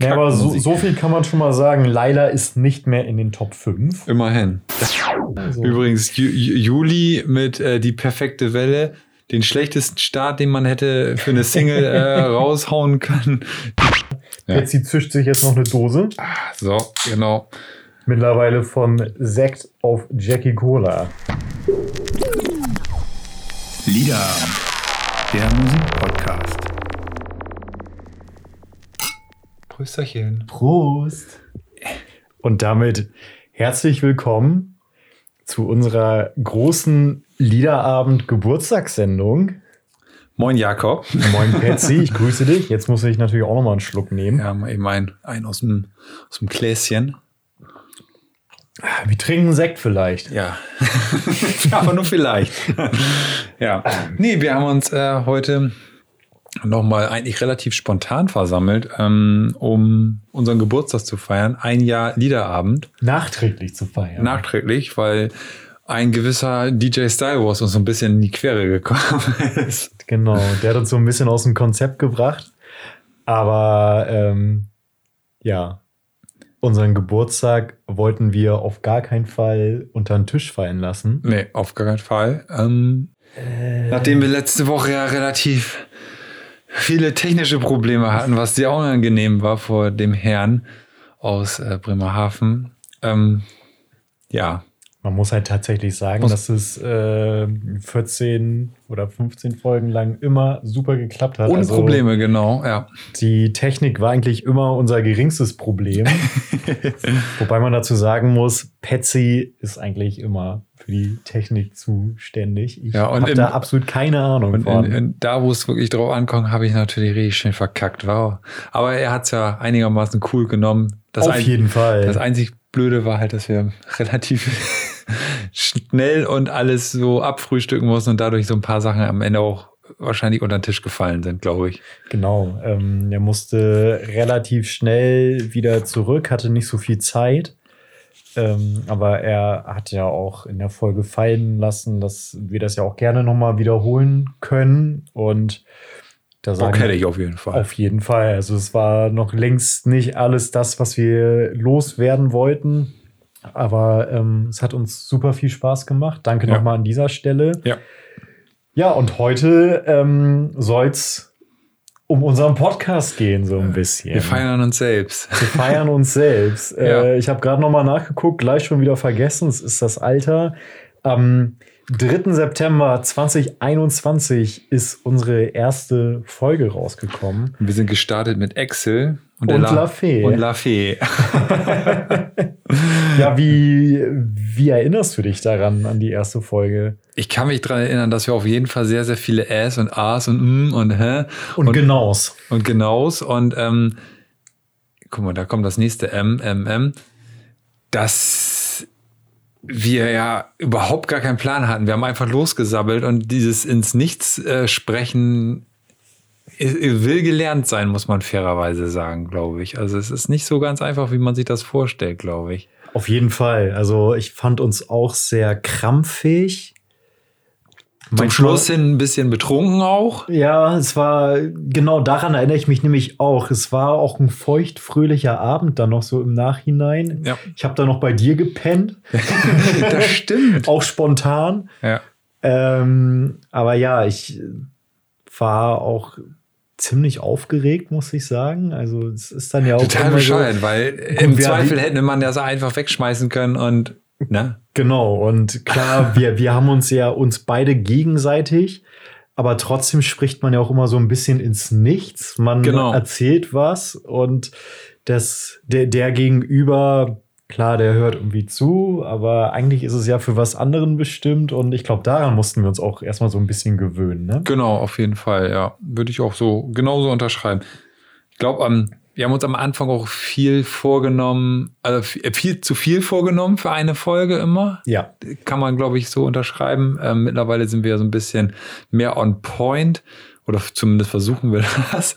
Ja, aber so, so, viel kann man schon mal sagen. Laila ist nicht mehr in den Top 5. Immerhin. Also. Übrigens, Ju Juli mit äh, Die perfekte Welle. Den schlechtesten Start, den man hätte für eine Single äh, raushauen können. Ja. Jetzt sie zischt sich jetzt noch eine Dose. Ah, so, genau. Mittlerweile von Sekt auf Jackie Cola. Lieder, der Musikpodcast. Prösterchen. Prost. Und damit herzlich willkommen zu unserer großen Liederabend-Geburtstagssendung. Moin Jakob. Moin Patsy, ich grüße dich. Jetzt muss ich natürlich auch noch mal einen Schluck nehmen. Ja, eben ein, ein aus, dem, aus dem Gläschen. Wir trinken Sekt vielleicht. Ja. Aber nur vielleicht. ja. Nee, wir haben uns äh, heute nochmal eigentlich relativ spontan versammelt, ähm, um unseren Geburtstag zu feiern. Ein Jahr Liederabend. Nachträglich zu feiern. Nachträglich, weil ein gewisser DJ Style Wars uns so ein bisschen in die Quere gekommen ist. Genau, der hat uns so ein bisschen aus dem Konzept gebracht. Aber ähm, ja, unseren Geburtstag wollten wir auf gar keinen Fall unter den Tisch fallen lassen. Nee, auf gar keinen Fall. Ähm, äh, nachdem wir letzte Woche ja relativ viele technische Probleme hatten, was sehr unangenehm war vor dem Herrn aus äh, Bremerhaven. Ähm, ja. Man muss halt tatsächlich sagen, muss dass es äh, 14 oder 15 Folgen lang immer super geklappt hat. Ohne also, Probleme, genau, ja. Die Technik war eigentlich immer unser geringstes Problem. Wobei man dazu sagen muss, Patsy ist eigentlich immer für die Technik zuständig. Ich ja, habe da absolut keine Ahnung und von. In, in, da, wo es wirklich drauf ankommt, habe ich natürlich richtig schön verkackt. Wow. Aber er hat es ja einigermaßen cool genommen. Das Auf ein, jeden Fall. Das einzig Blöde war halt, dass wir relativ schnell und alles so abfrühstücken mussten und dadurch so ein paar Sachen am Ende auch wahrscheinlich unter den Tisch gefallen sind, glaube ich. Genau. Ähm, er musste relativ schnell wieder zurück, hatte nicht so viel Zeit. Ähm, aber er hat ja auch in der Folge fallen lassen, dass wir das ja auch gerne nochmal wiederholen können. Und da sagen Bock hätte ich auf jeden Fall. Auf jeden Fall. Also es war noch längst nicht alles das, was wir loswerden wollten. Aber ähm, es hat uns super viel Spaß gemacht. Danke ja. nochmal an dieser Stelle. Ja. Ja, und heute ähm, soll es um unseren Podcast gehen, so ein bisschen. Wir feiern uns selbst. Wir feiern uns selbst. ja. äh, ich habe gerade nochmal nachgeguckt, gleich schon wieder vergessen, es ist das Alter. Am 3. September 2021 ist unsere erste Folge rausgekommen. Wir sind gestartet mit Excel und, und La, La Fee. Und La Fee. ja, wie, wie erinnerst du dich daran, an die erste Folge? Ich kann mich daran erinnern, dass wir auf jeden Fall sehr, sehr viele Äs und As und M und Hä. Und, und Genaus. Und Genaus. Und ähm, guck mal, da kommt das nächste M, M, M. Dass wir ja überhaupt gar keinen Plan hatten. Wir haben einfach losgesabbelt und dieses ins Nichts äh, sprechen will gelernt sein, muss man fairerweise sagen, glaube ich. Also es ist nicht so ganz einfach, wie man sich das vorstellt, glaube ich. Auf jeden Fall. Also ich fand uns auch sehr krampfig. Zum Schluss hin ein bisschen betrunken auch. Ja, es war, genau daran erinnere ich mich nämlich auch. Es war auch ein feuchtfröhlicher Abend dann noch so im Nachhinein. Ja. Ich habe da noch bei dir gepennt. das stimmt. auch spontan. Ja. Ähm, aber ja, ich war auch ziemlich aufgeregt, muss ich sagen. Also es ist dann ja auch total bescheuert, so, weil im Zweifel hätte man das einfach wegschmeißen können und ne? Genau und klar, wir wir haben uns ja uns beide gegenseitig, aber trotzdem spricht man ja auch immer so ein bisschen ins Nichts. Man genau. erzählt was und das der der gegenüber klar, der hört irgendwie zu, aber eigentlich ist es ja für was anderen bestimmt und ich glaube, daran mussten wir uns auch erstmal so ein bisschen gewöhnen. Ne? Genau, auf jeden Fall, ja. Würde ich auch so genauso unterschreiben. Ich glaube, ähm, wir haben uns am Anfang auch viel vorgenommen, also viel, viel, zu viel vorgenommen für eine Folge immer. Ja. Kann man, glaube ich, so unterschreiben. Ähm, mittlerweile sind wir so ein bisschen mehr on point oder zumindest versuchen wir das.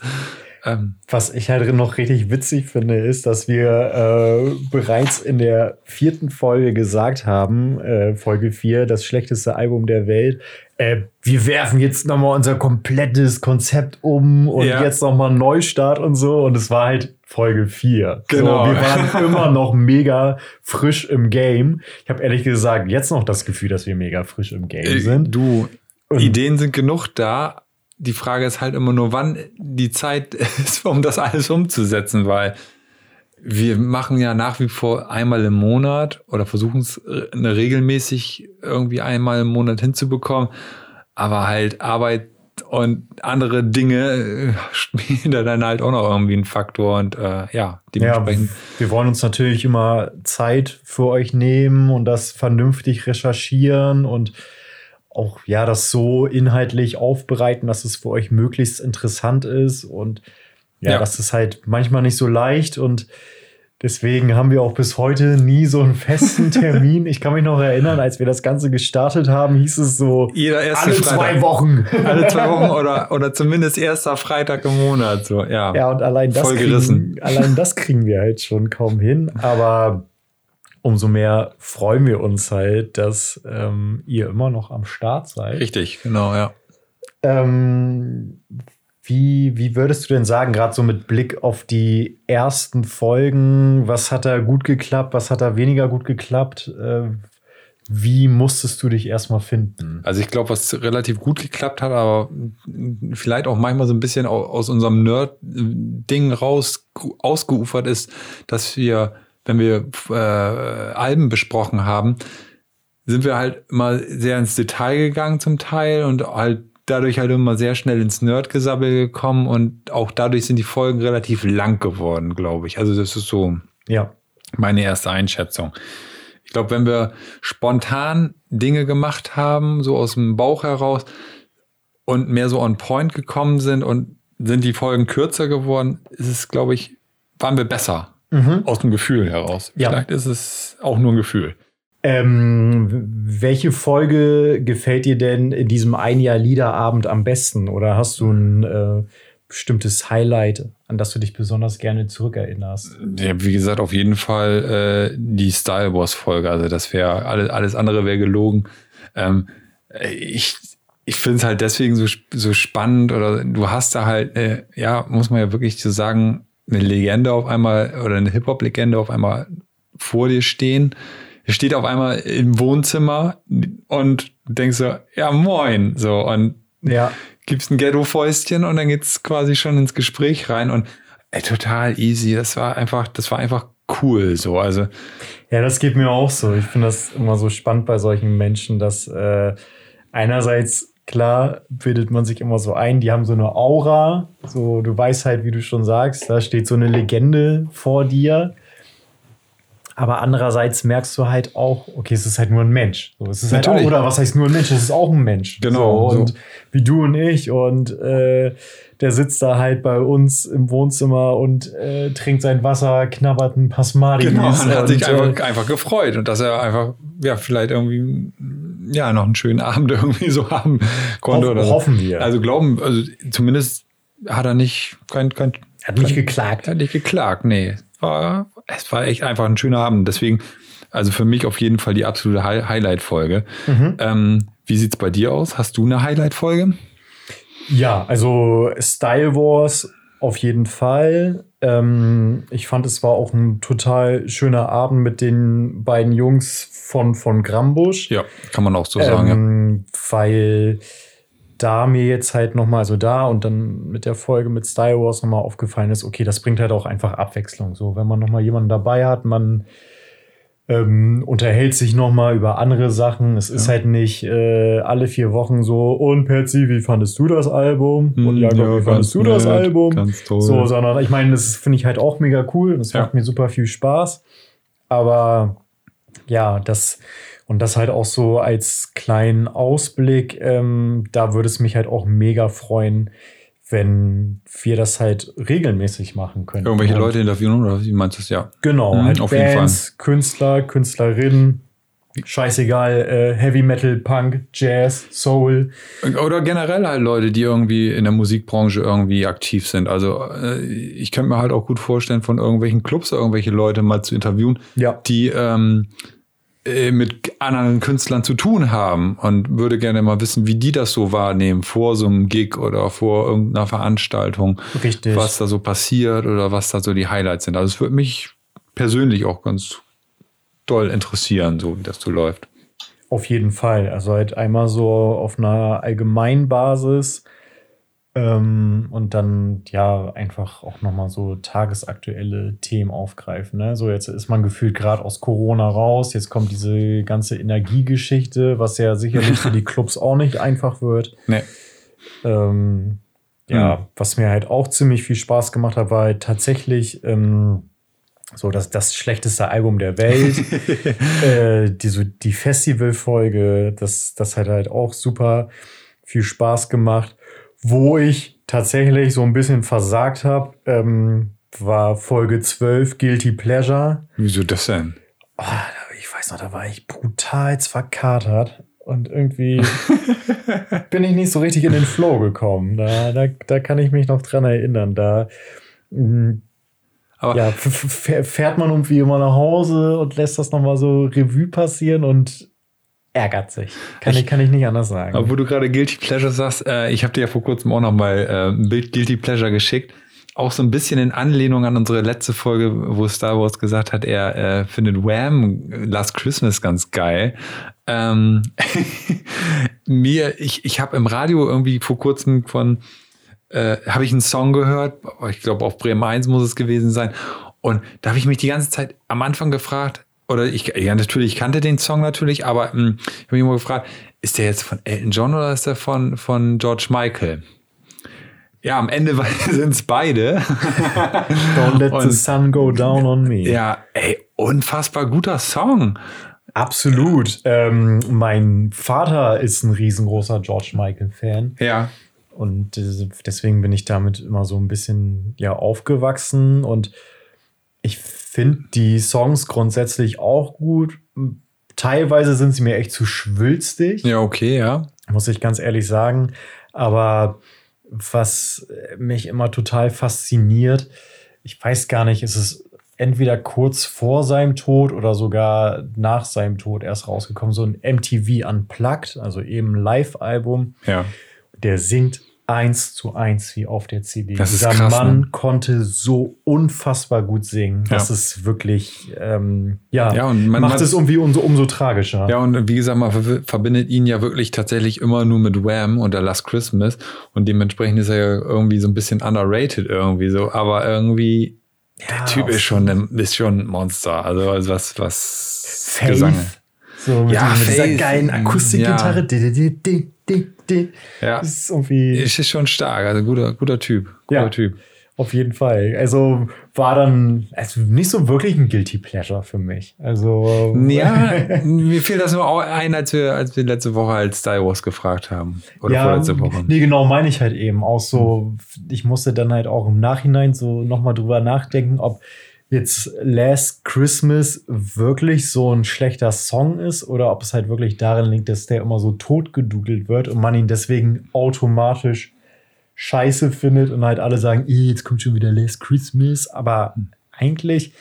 Ähm, Was ich halt noch richtig witzig finde, ist, dass wir äh, bereits in der vierten Folge gesagt haben, äh, Folge 4, das schlechteste Album der Welt. äh, wir werfen jetzt nochmal unser komplettes Konzept um und ja. jetzt nochmal einen Neustart und so. Und es war halt Folge 4. Genau. So, wir waren immer noch mega frisch im Game. Ich habe ehrlich gesagt jetzt noch das Gefühl, dass wir mega frisch im Game äh, sind. Du, und Ideen sind genug da. Die Frage ist halt immer nur, wann die Zeit ist, um das alles umzusetzen, weil wir machen ja nach wie vor einmal im Monat oder versuchen es äh, regelmäßig irgendwie einmal im Monat hinzubekommen. Aber halt Arbeit und andere Dinge äh, spielen da dann halt auch noch irgendwie einen Faktor und äh, ja, dementsprechend. Ja, wir wollen uns natürlich immer Zeit für euch nehmen und das vernünftig recherchieren und auch ja, das so inhaltlich aufbereiten, dass es für euch möglichst interessant ist und ja, ja. das ist halt manchmal nicht so leicht und Deswegen haben wir auch bis heute nie so einen festen Termin. Ich kann mich noch erinnern, als wir das Ganze gestartet haben, hieß es so Jeder erste alle Freitag. zwei Wochen. Alle zwei Wochen oder, oder zumindest erster Freitag im Monat. So, ja. ja, und allein das, kriegen, allein das kriegen wir halt schon kaum hin. Aber umso mehr freuen wir uns halt, dass ähm, ihr immer noch am Start seid. Richtig, genau, ja. Ähm, wie, wie würdest du denn sagen, gerade so mit Blick auf die ersten Folgen, was hat da gut geklappt, was hat da weniger gut geklappt? Äh, wie musstest du dich erstmal finden? Also ich glaube, was relativ gut geklappt hat, aber vielleicht auch manchmal so ein bisschen aus unserem Nerd-Ding raus ausgeufert ist, dass wir, wenn wir äh, Alben besprochen haben, sind wir halt mal sehr ins Detail gegangen zum Teil und halt dadurch halt immer sehr schnell ins Nerdgesabbel gekommen und auch dadurch sind die Folgen relativ lang geworden, glaube ich. Also das ist so ja. meine erste Einschätzung. Ich glaube, wenn wir spontan Dinge gemacht haben, so aus dem Bauch heraus und mehr so on point gekommen sind und sind die Folgen kürzer geworden, ist es, glaube ich, waren wir besser mhm. aus dem Gefühl heraus. Ja. Vielleicht ist es auch nur ein Gefühl. Ähm, welche Folge gefällt dir denn in diesem ein Jahr Liederabend am besten? Oder hast du ein äh, bestimmtes Highlight, an das du dich besonders gerne zurückerinnerst? Ja, wie gesagt, auf jeden Fall äh, die Style Wars Folge. Also das wäre alles, alles andere wäre gelogen. Ähm, ich ich finde es halt deswegen so, so spannend oder du hast da halt, äh, ja, muss man ja wirklich so sagen, eine Legende auf einmal oder eine Hip-Hop-Legende auf einmal vor dir stehen er steht auf einmal im Wohnzimmer und denkst so, ja moin, so und ja. gibst ein Ghetto-Fäustchen und dann geht's quasi schon ins Gespräch rein und ey, total easy. Das war einfach, das war einfach cool, so also. Ja, das geht mir auch so. Ich finde das immer so spannend bei solchen Menschen, dass äh, einerseits klar bildet man sich immer so ein, die haben so eine Aura, so du weißt halt, wie du schon sagst, da steht so eine Legende vor dir aber andererseits merkst du halt auch, okay, es ist halt nur ein Mensch. So, es ist halt auch, oder was heißt nur ein Mensch? Es ist auch ein Mensch. Genau. So, und so. wie du und ich. Und äh, der sitzt da halt bei uns im Wohnzimmer und äh, trinkt sein Wasser, knabbert ein Pasmadi. Genau, und hat sich einfach, äh, einfach gefreut. Und dass er einfach, ja, vielleicht irgendwie, ja, noch einen schönen Abend irgendwie so haben konnte. Hoff, oder hoffen wir. Also glauben, also zumindest hat er nicht, kein, kein, hat nicht geklagt. Hat nicht geklagt, nee. War, es war echt einfach ein schöner Abend. Deswegen, also für mich auf jeden Fall die absolute Hi Highlight-Folge. Mhm. Ähm, wie sieht's bei dir aus? Hast du eine Highlight-Folge? Ja, also Style Wars auf jeden Fall. Ähm, ich fand, es war auch ein total schöner Abend mit den beiden Jungs von, von Grambusch. Ja, kann man auch so sagen. Ähm, ja. Weil da mir jetzt halt nochmal so da und dann mit der Folge mit Star Wars nochmal aufgefallen ist, okay, das bringt halt auch einfach Abwechslung. So, wenn man nochmal jemanden dabei hat, man ähm, unterhält sich nochmal über andere Sachen. Es ja. ist halt nicht äh, alle vier Wochen so, und Perzi, wie fandest du das Album? Hm, und Jakob, ja, wie fandest du das Album? Ganz toll. So, sondern ich meine, das finde ich halt auch mega cool. Das ja. macht mir super viel Spaß. Aber ja, das und das halt auch so als kleinen Ausblick, ähm, da würde es mich halt auch mega freuen, wenn wir das halt regelmäßig machen können. Irgendwelche Leute interviewen oder wie meinst du das? Ja. Genau, mhm, halt auf Bands, jeden Fall. Künstler, Künstlerinnen, scheißegal, äh, Heavy Metal, Punk, Jazz, Soul. Oder generell halt Leute, die irgendwie in der Musikbranche irgendwie aktiv sind. Also äh, ich könnte mir halt auch gut vorstellen, von irgendwelchen Clubs irgendwelche Leute mal zu interviewen, ja. die ähm, äh, mit anderen Künstlern zu tun haben und würde gerne mal wissen, wie die das so wahrnehmen vor so einem Gig oder vor irgendeiner Veranstaltung. Richtig. Was da so passiert oder was da so die Highlights sind. Also es würde mich persönlich auch ganz doll interessieren, so wie das so läuft. Auf jeden Fall. Also halt einmal so auf einer allgemeinen Basis ähm, und dann ja einfach auch nochmal so tagesaktuelle Themen aufgreifen. Ne? So jetzt ist man gefühlt gerade aus Corona raus. Jetzt kommt diese ganze Energiegeschichte, was ja sicherlich für die Clubs auch nicht einfach wird. Nee. Ähm, ja, mhm. was mir halt auch ziemlich viel Spaß gemacht hat, war halt tatsächlich ähm, so das, das schlechteste Album der Welt. äh, die, so die Festivalfolge, das, das hat halt auch super viel Spaß gemacht. Wo ich tatsächlich so ein bisschen versagt habe, ähm, war Folge 12, Guilty Pleasure. Wieso das denn? Oh, ich weiß noch, da war ich brutal verkatert und irgendwie bin ich nicht so richtig in den Flow gekommen. Da, da, da kann ich mich noch dran erinnern. Da mm, ja, fährt man irgendwie immer nach Hause und lässt das nochmal so Revue passieren und ärgert sich. Kann ich, kann ich nicht anders sagen. Aber wo du gerade Guilty Pleasure sagst, äh, ich habe dir ja vor kurzem auch noch mal äh, ein Bild Guilty Pleasure geschickt. Auch so ein bisschen in Anlehnung an unsere letzte Folge, wo Star Wars gesagt hat, er äh, findet Wham Last Christmas ganz geil. Ähm, mir, ich, ich habe im Radio irgendwie vor kurzem von, äh, habe ich einen Song gehört, ich glaube auf Bremen 1 muss es gewesen sein. Und da habe ich mich die ganze Zeit am Anfang gefragt, oder ich, ja, natürlich, ich kannte den Song natürlich, aber mh, hm, ich habe mich immer gefragt, ist der jetzt von Elton John oder ist der von, von George Michael? Ja, am Ende sind es beide. Don't let Und, the sun go down on me. Ja, ey, unfassbar guter Song. Absolut. Ähm, mein Vater ist ein riesengroßer George Michael-Fan. Ja. Und deswegen bin ich damit immer so ein bisschen ja aufgewachsen und ich finde die Songs grundsätzlich auch gut. Teilweise sind sie mir echt zu schwülstig. Ja, okay, ja. Muss ich ganz ehrlich sagen. Aber was mich immer total fasziniert, ich weiß gar nicht, ist es entweder kurz vor seinem Tod oder sogar nach seinem Tod erst rausgekommen, so ein MTV Unplugged, also eben ein Live-Album. Ja. Der singt eins zu eins wie auf der CD. Das Dieser krass, Mann ne? konnte so unfassbar gut singen. Das ja. ist wirklich, ähm, ja, ja und man, macht es irgendwie umso, umso tragischer. Ja, und wie gesagt, man verbindet ihn ja wirklich tatsächlich immer nur mit Wham und der Last Christmas. Und dementsprechend ist er ja irgendwie so ein bisschen underrated irgendwie so. Aber irgendwie, ja, der Typ ist schon, ein, ist schon ein Monster. Also, also was, was Faith. Gesang. So mit, ja, mit dieser geilen Akustikgitarre. Ja. Ja. Das ist irgendwie. Ist schon stark, also guter, guter Typ. Guter ja, Typ. Auf jeden Fall. Also war dann also nicht so wirklich ein Guilty Pleasure für mich. Also. Ja, mir fiel das nur ein, als wir, als wir letzte Woche als Star Wars gefragt haben. Oder ja, vorletzte Woche. Nee, genau, meine ich halt eben. Auch so, ich musste dann halt auch im Nachhinein so nochmal drüber nachdenken, ob jetzt Last Christmas wirklich so ein schlechter Song ist oder ob es halt wirklich darin liegt, dass der immer so totgedudelt wird und man ihn deswegen automatisch scheiße findet und halt alle sagen, jetzt kommt schon wieder Last Christmas, aber eigentlich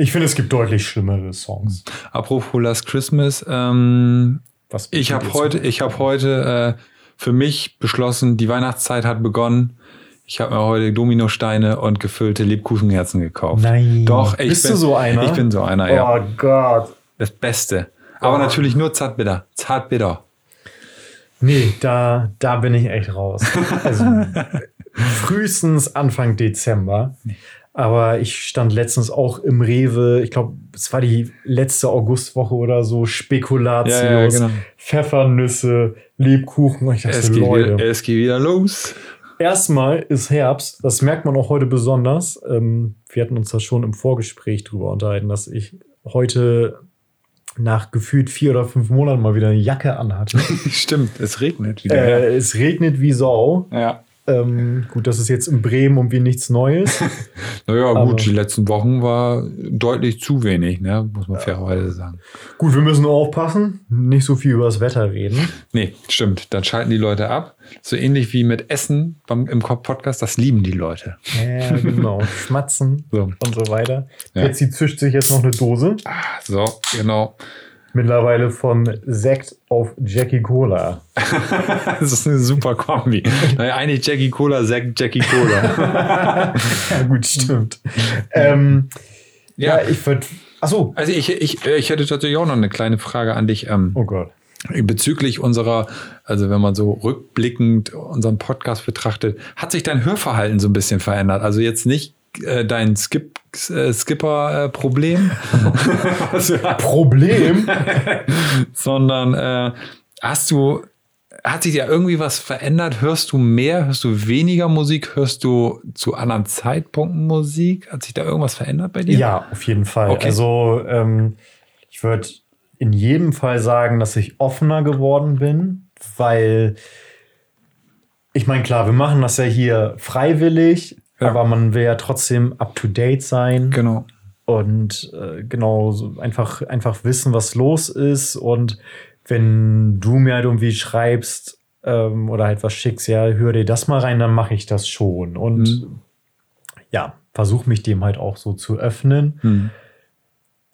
ich finde, es gibt deutlich schlimmere Songs. Apropos Last Christmas, ähm, Was ich habe heute, ich habe heute äh, für mich beschlossen, die Weihnachtszeit hat begonnen. Ich habe mir heute Dominosteine und gefüllte Lebkuchenherzen gekauft. Nein. Doch, ich Bist bin, du so einer? Ich bin so einer, ja. Oh Gott. Das Beste. Aber oh. natürlich nur zartbitter. Zartbitter. Nee, da, da bin ich echt raus. Also frühestens Anfang Dezember. Aber ich stand letztens auch im Rewe, ich glaube, es war die letzte Augustwoche oder so, Spekulatius, ja, ja, genau. Pfeffernüsse, Lebkuchen. Und ich dachte, es, geht Leute, wieder, es geht wieder los erstmal ist Herbst, das merkt man auch heute besonders. Ähm, wir hatten uns da schon im Vorgespräch drüber unterhalten, dass ich heute nach gefühlt vier oder fünf Monaten mal wieder eine Jacke anhatte. Stimmt, es regnet wieder. Äh, es regnet wie Sau. Ja. Ähm, gut, das ist jetzt in Bremen irgendwie nichts Neues. naja, gut, die letzten Wochen war deutlich zu wenig, ne? muss man fairerweise sagen. Gut, wir müssen aufpassen, nicht so viel über das Wetter reden. Nee, stimmt. Dann schalten die Leute ab. So ähnlich wie mit Essen beim, im Podcast, das lieben die Leute. Ja, genau. Schmatzen so. und so weiter. Ja. Jetzt zischt sich jetzt noch eine Dose. Ah, so, genau. Mittlerweile von Sekt auf Jackie Cola. das ist eine super Kombi. Naja, eigentlich Jackie Cola, Sekt, Jackie Cola. ja, gut, stimmt. ähm, ja. ja, ich würde. Achso. Also, ich, ich, ich hätte tatsächlich auch noch eine kleine Frage an dich. Ähm, oh Gott. Bezüglich unserer, also wenn man so rückblickend unseren Podcast betrachtet, hat sich dein Hörverhalten so ein bisschen verändert? Also jetzt nicht äh, dein Skip, äh, Skipper-Problem. Problem? Sondern äh, hast du, hat sich ja irgendwie was verändert? Hörst du mehr, hörst du weniger Musik? Hörst du zu anderen Zeitpunkten Musik? Hat sich da irgendwas verändert bei dir? Ja, auf jeden Fall. Okay. Also ähm, ich würde in jedem Fall sagen, dass ich offener geworden bin, weil ich meine, klar, wir machen das ja hier freiwillig, ja. Aber man will ja trotzdem up to date sein. Genau. Und äh, genau, einfach, einfach wissen, was los ist. Und wenn du mir halt irgendwie schreibst ähm, oder halt was schickst, ja, hör dir das mal rein, dann mache ich das schon. Und mhm. ja, versuche mich dem halt auch so zu öffnen. Mhm.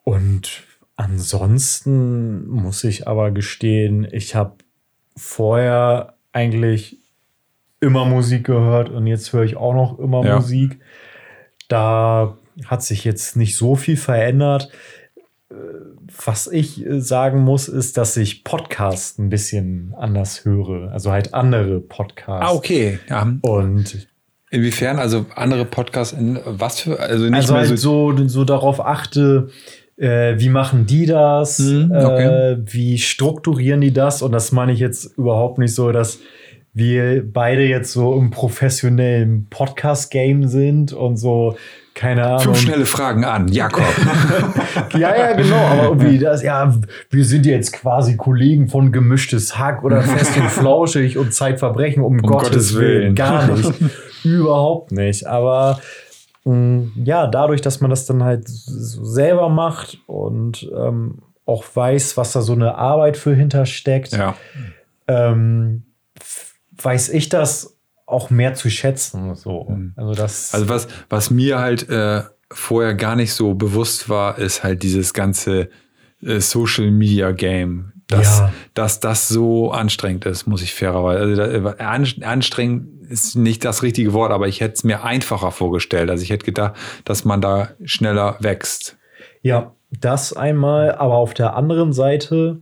Und ansonsten muss ich aber gestehen, ich habe vorher eigentlich immer Musik gehört und jetzt höre ich auch noch immer ja. Musik. Da hat sich jetzt nicht so viel verändert. Äh, was ich äh, sagen muss, ist, dass ich Podcasts ein bisschen anders höre. Also halt andere Podcasts. Ah, okay. Ja. Und inwiefern? Also andere Podcasts in was für? Also, nicht also halt so, so darauf achte, äh, wie machen die das? Hm, okay. äh, wie strukturieren die das? Und das meine ich jetzt überhaupt nicht so, dass wir beide jetzt so im professionellen Podcast-Game sind und so, keine Ahnung. Fünf schnelle Fragen an, Jakob. ja, ja, genau, aber irgendwie das, ja, wir sind jetzt quasi Kollegen von Gemischtes Hack oder Fest und Flauschig und Zeitverbrechen, um, um Gottes, Gottes Willen. Willen. Gar nicht. Überhaupt nicht. Aber mh, mm, ja, dadurch, dass man das dann halt so selber macht und ähm, auch weiß, was da so eine Arbeit für hintersteckt, ja. ähm, weiß ich das auch mehr zu schätzen. So. Mhm. Also, das also was, was mir halt äh, vorher gar nicht so bewusst war, ist halt dieses ganze äh, Social Media Game. Dass, ja. dass das so anstrengend ist, muss ich fairerweise. Also äh, anstrengend ist nicht das richtige Wort, aber ich hätte es mir einfacher vorgestellt. Also ich hätte gedacht, dass man da schneller wächst. Ja, das einmal, aber auf der anderen Seite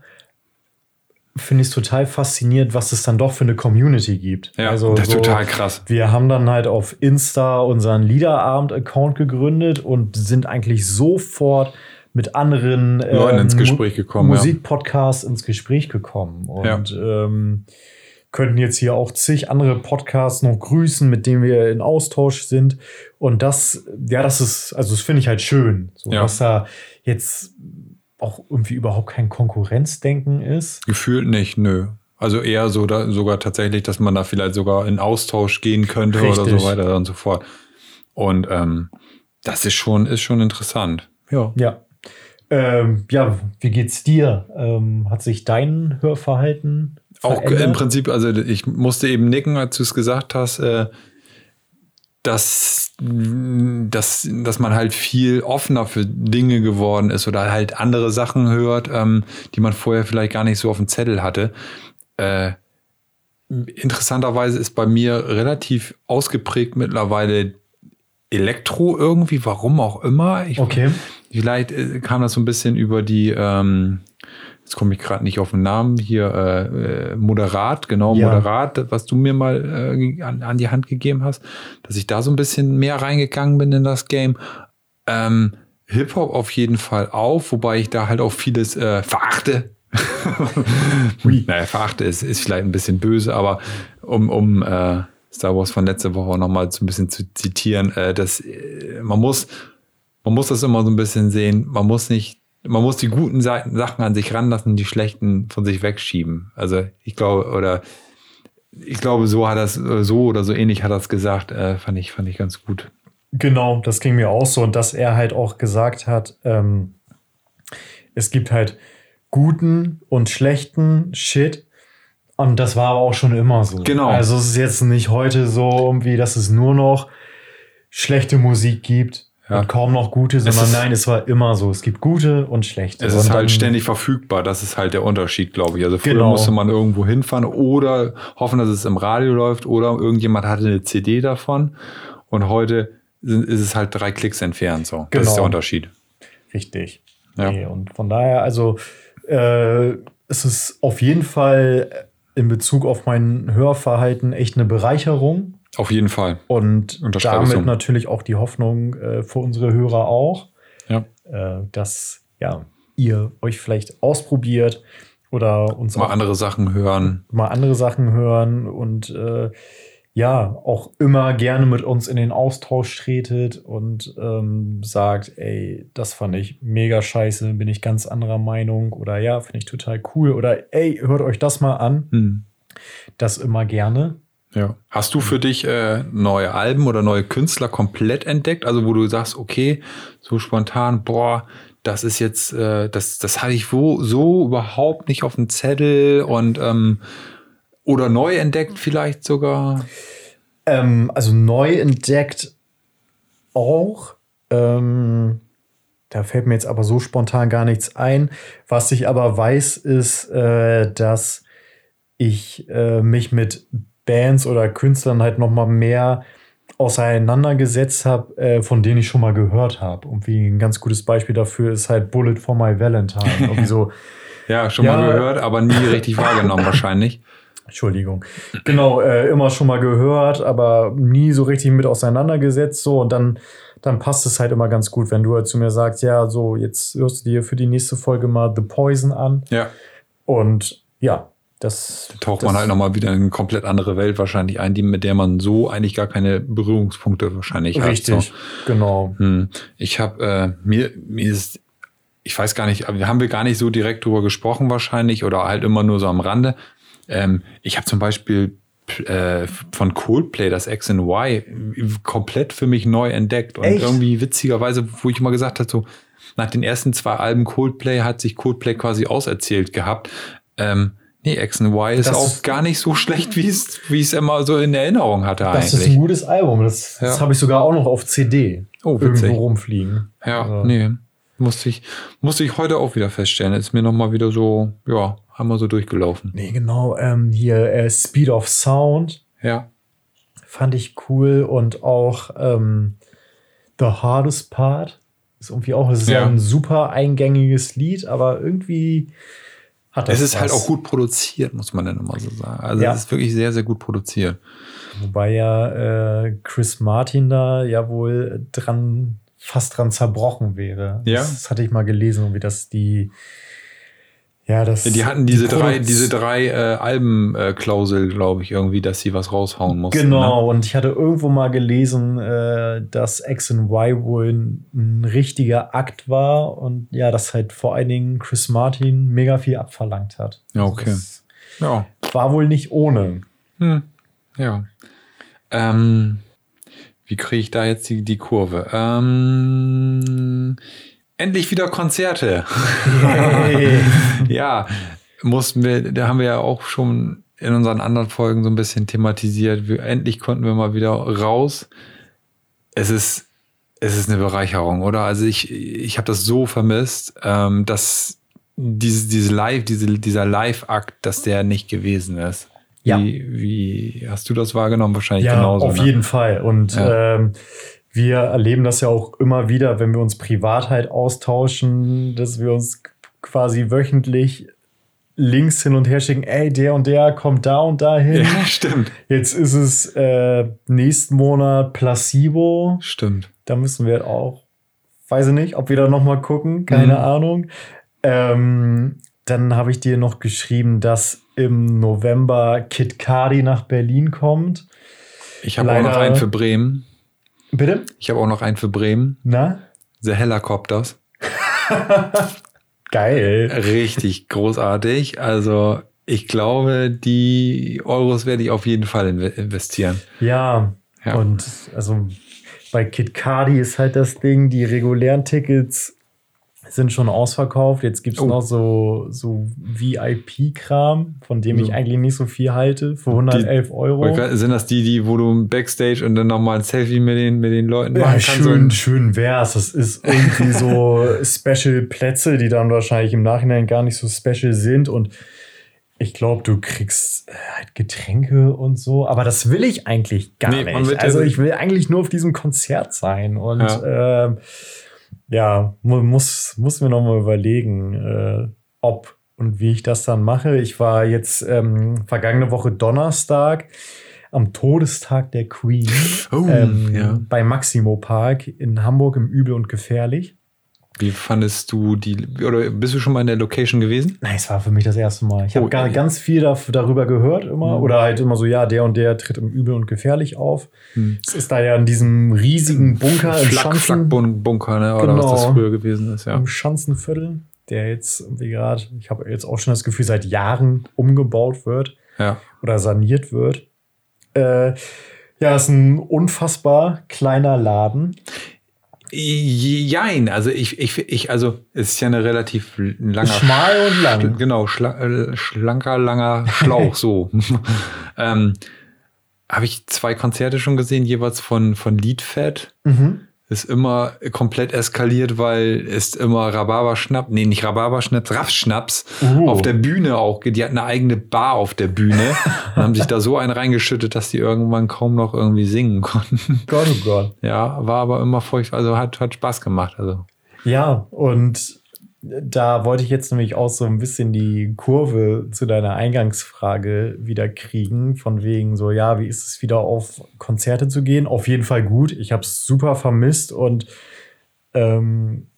finde ich es total faszinierend, was es dann doch für eine Community gibt. Ja, also das ist so, total krass. Wir haben dann halt auf Insta unseren Liederabend-Account gegründet und sind eigentlich sofort mit anderen Leuten ähm, ins Gespräch gekommen. Musikpodcasts ja. ins Gespräch gekommen. Und ja. ähm, könnten jetzt hier auch zig andere Podcasts noch grüßen, mit denen wir in Austausch sind. Und das, ja, das ist, also das finde ich halt schön. So, ja. was da jetzt auch irgendwie überhaupt kein Konkurrenzdenken ist? Gefühlt nicht, nö. Also eher so da, sogar tatsächlich, dass man da vielleicht sogar in Austausch gehen könnte Richtig. oder so weiter und so fort. Und ähm, das ist schon, ist schon interessant. Ja. Ja. Ähm, ja, wie geht's dir? Ähm, hat sich dein Hörverhalten verändert? Auch im Prinzip, also ich musste eben nicken, als du es gesagt hast. Äh, dass, dass, dass man halt viel offener für Dinge geworden ist oder halt andere Sachen hört, ähm, die man vorher vielleicht gar nicht so auf dem Zettel hatte. Äh, interessanterweise ist bei mir relativ ausgeprägt mittlerweile Elektro irgendwie, warum auch immer. Ich, okay. Vielleicht äh, kam das so ein bisschen über die ähm, jetzt komme ich gerade nicht auf den Namen, hier äh, äh, Moderat, genau, ja. Moderat, was du mir mal äh, an, an, die Hand gegeben hast, dass ich da so ein bisschen mehr reingegangen bin in das Game. Ähm, Hip-Hop auf jeden Fall auch, wobei ich da halt auch vieles äh, verachte. naja, verachte ist, ist vielleicht ein bisschen böse, aber um, um äh, Star Wars von letzter Woche nochmal so ein bisschen zu zitieren, dass man muss, man muss das immer so ein bisschen sehen, man muss nicht man muss die guten Seiten, Sachen an sich ranlassen, die schlechten von sich wegschieben. Also ich glaube, oder ich glaube, so hat das, so oder so ähnlich hat er es gesagt, äh, fand ich, fand ich ganz gut. Genau, das ging mir auch so. Und dass er halt auch gesagt hat, ähm, es gibt halt guten und schlechten Shit. Und das war aber auch schon immer so. Genau. Also es ist jetzt nicht heute so irgendwie, dass es nur noch schlechte Musik gibt ja. und kaum noch gute, sondern ist, nein, es war immer so. Es gibt gute und schlechte. Es ist halt ständig verfügbar. Das ist halt der Unterschied, glaube ich. Also früher genau. musste man irgendwo hinfahren oder hoffen, dass es im Radio läuft oder irgendjemand hatte eine CD davon. Und heute ist es halt drei Klicks entfernt. So. Das ist der genau. Unterschied. Richtig. Ja. Nee, und von daher, also äh, es ist auf jeden Fall in Bezug auf mein Hörverhalten echt eine Bereicherung. Auf jeden Fall. Und damit natürlich auch die Hoffnung äh, für unsere Hörer auch, ja. äh, dass ja, ihr euch vielleicht ausprobiert oder uns mal andere Sachen hören. Mal andere Sachen hören und äh, ja, auch immer gerne mit uns in den Austausch tretet und ähm, sagt, ey, das fand ich mega scheiße, bin ich ganz anderer Meinung oder ja, finde ich total cool oder ey, hört euch das mal an. Hm. Das immer gerne. Ja. Hast du für dich äh, neue Alben oder neue Künstler komplett entdeckt? Also wo du sagst, okay, so spontan, boah, das ist jetzt, äh, das, das hatte ich wo, so überhaupt nicht auf dem Zettel und ähm, oder neu entdeckt vielleicht sogar? Ähm, also neu entdeckt auch. Ähm, da fällt mir jetzt aber so spontan gar nichts ein. Was ich aber weiß, ist, äh, dass ich äh, mich mit Bands oder Künstlern halt noch mal mehr auseinandergesetzt habe, äh, von denen ich schon mal gehört habe. Und wie ein ganz gutes Beispiel dafür ist halt Bullet for My Valentine. Irgendwie so, ja, schon ja, mal gehört, aber nie richtig wahrgenommen wahrscheinlich. Entschuldigung. Genau, äh, immer schon mal gehört, aber nie so richtig mit auseinandergesetzt. So, und dann, dann passt es halt immer ganz gut, wenn du halt zu mir sagst, ja, so, jetzt hörst du dir für die nächste Folge mal The Poison an. Ja. Und ja, das. Da taucht das, man halt nochmal wieder in eine komplett andere Welt wahrscheinlich ein, die, mit der man so eigentlich gar keine Berührungspunkte wahrscheinlich richtig, hat. Richtig, so. genau. Hm. Ich habe, äh, mir, mir ist ich weiß gar nicht, haben wir gar nicht so direkt drüber gesprochen wahrscheinlich oder halt immer nur so am Rande. Ähm, ich habe zum Beispiel äh, von Coldplay das X and Y komplett für mich neu entdeckt und Echt? irgendwie witzigerweise, wo ich immer gesagt habe, so nach den ersten zwei Alben Coldplay hat sich Coldplay quasi auserzählt gehabt. Ähm, nee, X and Y ist das auch gar nicht so schlecht, wie es wie es immer so in Erinnerung hatte das eigentlich. Das ist ein gutes Album. Das, ja. das habe ich sogar auch noch auf CD oh, witzig. irgendwo rumfliegen. Ja, also. nee. Musste ich, musste ich heute auch wieder feststellen. Ist mir nochmal wieder so, ja, wir so durchgelaufen. Nee, genau. Ähm, hier äh, Speed of Sound. Ja. Fand ich cool. Und auch ähm, The Hardest Part. Ist irgendwie auch, es ist ja ein super eingängiges Lied, aber irgendwie hat das. Es ist halt was. halt auch gut produziert, muss man dann immer so sagen. Also ja. es ist wirklich sehr, sehr gut produziert. Wobei ja äh, Chris Martin da ja wohl dran fast dran zerbrochen wäre. Ja. Das, das hatte ich mal gelesen, wie das die ja, das. Die hatten diese die drei, diese drei äh, Albenklausel, äh, glaube ich, irgendwie, dass sie was raushauen mussten. Genau, ne? und ich hatte irgendwo mal gelesen, äh, dass X and Y wohl ein, ein, richtiger Akt war und ja, dass halt vor allen Dingen Chris Martin mega viel abverlangt hat. Ja, okay. Also ja. War wohl nicht ohne. Hm. Ja. Ähm, wie kriege ich da jetzt die, die Kurve? Ähm, endlich wieder Konzerte. Hey. ja, mussten wir, da haben wir ja auch schon in unseren anderen Folgen so ein bisschen thematisiert. Wir, endlich konnten wir mal wieder raus. Es ist, es ist eine Bereicherung, oder? Also ich, ich habe das so vermisst, ähm, dass diese, diese Live, diese, dieser Live-Akt, dass der nicht gewesen ist. Ja. Wie, wie hast du das wahrgenommen? Wahrscheinlich ja, genauso. Auf ne? jeden Fall. Und ja. ähm, wir erleben das ja auch immer wieder, wenn wir uns privat halt austauschen, dass wir uns quasi wöchentlich Links hin und her schicken, ey, der und der kommt da und da hin. Ja, stimmt. Jetzt ist es äh, nächsten Monat Placebo. Stimmt. Da müssen wir auch, weiß ich nicht, ob wir da nochmal gucken, keine mhm. Ahnung. Ähm, dann habe ich dir noch geschrieben, dass im November Kid Cardi nach Berlin kommt. Ich habe auch noch einen für Bremen. Bitte? Ich habe auch noch einen für Bremen. Na? The Helicopters. Geil. Richtig großartig. Also ich glaube, die Euros werde ich auf jeden Fall investieren. Ja, ja. und also bei Kid Cardi ist halt das Ding, die regulären Tickets sind schon ausverkauft. Jetzt gibt es oh. noch so, so VIP-Kram, von dem so. ich eigentlich nicht so viel halte, für 111 die, Euro. Sind das die, die, wo du Backstage und dann nochmal ein Selfie mit den, mit den Leuten machen ja, kannst? Schön, schön wär's. Das ist irgendwie so Special-Plätze, die dann wahrscheinlich im Nachhinein gar nicht so special sind und ich glaube, du kriegst äh, halt Getränke und so, aber das will ich eigentlich gar nee, nicht. Also ich will eigentlich nur auf diesem Konzert sein und ja. äh, ja, muss, muss mir noch mal überlegen, äh, ob und wie ich das dann mache. Ich war jetzt ähm, vergangene Woche Donnerstag am Todestag der Queen oh, ähm, ja. bei Maximo Park in Hamburg im Übel und Gefährlich. Wie fandest du die, oder bist du schon mal in der Location gewesen? Nein, es war für mich das erste Mal. Ich habe oh, gar, ja. ganz viel darüber gehört immer. Mhm. Oder halt immer so, ja, der und der tritt im Übel und gefährlich auf. Mhm. Es ist da ja in diesem riesigen Bunker Flakbunker, ne? Oder genau, was das früher gewesen ist, ja. Im Schanzenviertel, der jetzt wie gerade, ich habe jetzt auch schon das Gefühl, seit Jahren umgebaut wird. Ja. Oder saniert wird. Äh, ja, ist ein unfassbar kleiner Laden. Jein, also ich, ich, ich, also es ist ja eine relativ langer. Schmal und lang. Genau, schla äh, schlanker, langer Schlauch, so. ähm, Habe ich zwei Konzerte schon gesehen, jeweils von, von Liedfett. Mhm ist immer komplett eskaliert, weil es immer Rhabarberschnaps, nee, nicht Rhabarberschnaps, Raffschnaps uh. auf der Bühne auch. Die hatten eine eigene Bar auf der Bühne und haben sich da so einen reingeschüttet, dass die irgendwann kaum noch irgendwie singen konnten. Gott, oh Gott. Ja, war aber immer furchtbar, also hat, hat Spaß gemacht. Also. Ja, und da wollte ich jetzt nämlich auch so ein bisschen die Kurve zu deiner Eingangsfrage wieder kriegen, von wegen so, ja, wie ist es wieder auf Konzerte zu gehen? Auf jeden Fall gut. Ich habe es super vermisst und ähm,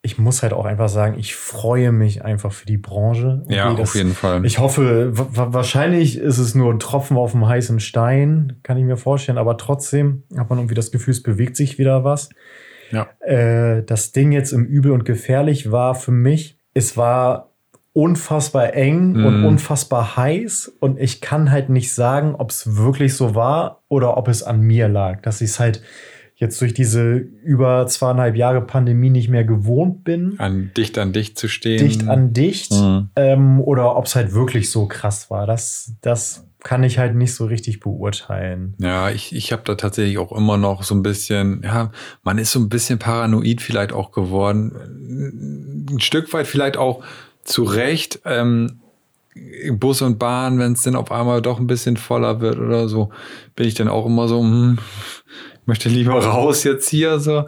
ich muss halt auch einfach sagen, ich freue mich einfach für die Branche. Ja, das, auf jeden Fall. Ich hoffe, wahrscheinlich ist es nur ein Tropfen auf dem heißen Stein, kann ich mir vorstellen, aber trotzdem hat man irgendwie das Gefühl, es bewegt sich wieder was. Ja. Äh, das Ding jetzt im Übel und gefährlich war für mich, es war unfassbar eng mm. und unfassbar heiß und ich kann halt nicht sagen, ob es wirklich so war oder ob es an mir lag, dass ich es halt jetzt durch diese über zweieinhalb Jahre Pandemie nicht mehr gewohnt bin. An dicht an dicht zu stehen. Dicht an dicht. Mhm. Ähm, oder ob es halt wirklich so krass war. Das, das kann ich halt nicht so richtig beurteilen. Ja, ich, ich habe da tatsächlich auch immer noch so ein bisschen, ja, man ist so ein bisschen paranoid vielleicht auch geworden. Ein Stück weit vielleicht auch zu Recht. Ähm, Bus und Bahn, wenn es dann auf einmal doch ein bisschen voller wird oder so, bin ich dann auch immer so, hm, möchte lieber raus jetzt hier so.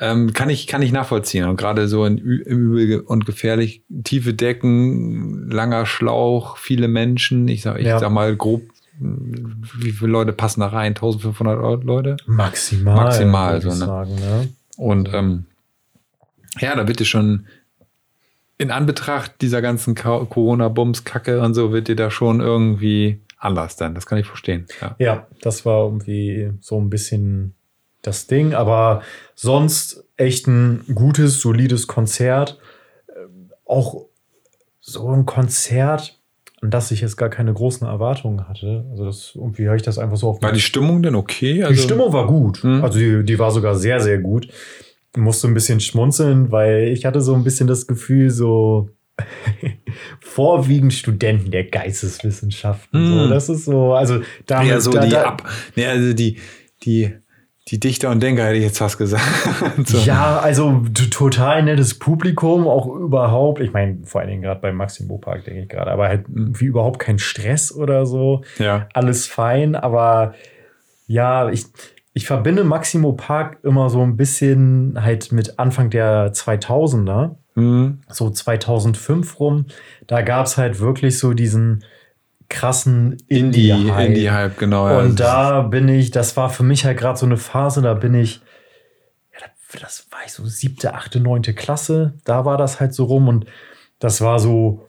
Ähm, kann ich kann ich nachvollziehen und gerade so in übel und gefährlich tiefe Decken, langer Schlauch, viele Menschen. Ich sag ich ja. sag mal grob wie viele Leute passen da rein? 1500 Leute? Maximal. Maximal, so, ne? Sagen, ne? Und ähm, ja, da wird dir schon in Anbetracht dieser ganzen Corona-Bums-Kacke und so, wird dir da schon irgendwie anders dann. Das kann ich verstehen. Ja. ja, das war irgendwie so ein bisschen das Ding, aber sonst echt ein gutes, solides Konzert. Ähm, auch so ein Konzert, an das ich jetzt gar keine großen Erwartungen hatte. Also das, irgendwie habe ich das einfach so auf. War die Stimmung denn okay? Also die Stimmung war gut. Hm. Also die, die war sogar sehr, sehr gut. Ich musste ein bisschen schmunzeln, weil ich hatte so ein bisschen das Gefühl, so vorwiegend Studenten der Geisteswissenschaften. Mm. So, hm. das ist so, also da ja, so da, die da, ab, nee, also die die die Dichter und Denker hätte ich jetzt fast gesagt. so. Ja, also total nettes Publikum, auch überhaupt. Ich meine, vor allen Dingen gerade beim Maximo Park, denke ich gerade, aber halt wie überhaupt kein Stress oder so. Ja. Alles fein, aber ja, ich, ich verbinde Maximo Park immer so ein bisschen halt mit Anfang der 2000er. Mhm. So 2005 rum. Da gab es halt wirklich so diesen krassen Indie-Hype. Indie-Hype, genau. Ja. Und da bin ich, das war für mich halt gerade so eine Phase, da bin ich, ja, das war ich so siebte, achte, neunte Klasse, da war das halt so rum und das war so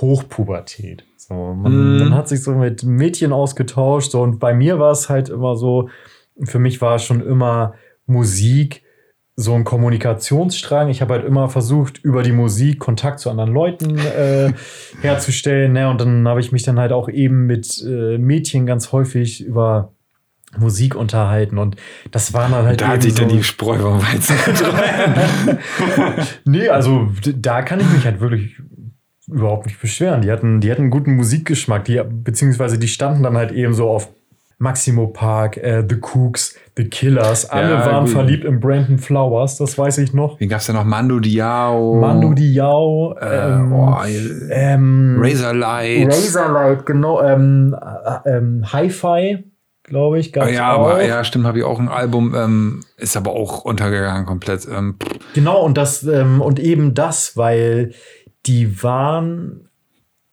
Hochpubertät. So, man, mm. man hat sich so mit Mädchen ausgetauscht so, und bei mir war es halt immer so, für mich war es schon immer Musik so ein Kommunikationsstrang. Ich habe halt immer versucht, über die Musik Kontakt zu anderen Leuten äh, herzustellen. Ne? Und dann habe ich mich dann halt auch eben mit äh, Mädchen ganz häufig über Musik unterhalten und das war dann halt. Da hat sich so dann die Spreu vom Weizen Nee, also da kann ich mich halt wirklich überhaupt nicht beschweren. Die hatten, die hatten einen guten Musikgeschmack, die, beziehungsweise die standen dann halt eben so auf Maximo Park, äh, The Cooks, The Killers. Alle ja, waren gut. verliebt in Brandon Flowers, das weiß ich noch. Wie gab es ja noch Mando Diao? Mando Diao. Äh, ähm, oh, ähm, Razorlight. Razorlight, genau. Ähm, äh, ähm, Hi-Fi, glaube ich, gab ja, auch. Aber, ja, stimmt, habe ich auch ein Album, ähm, ist aber auch untergegangen komplett. Ähm, genau, und das, ähm, und eben das, weil die waren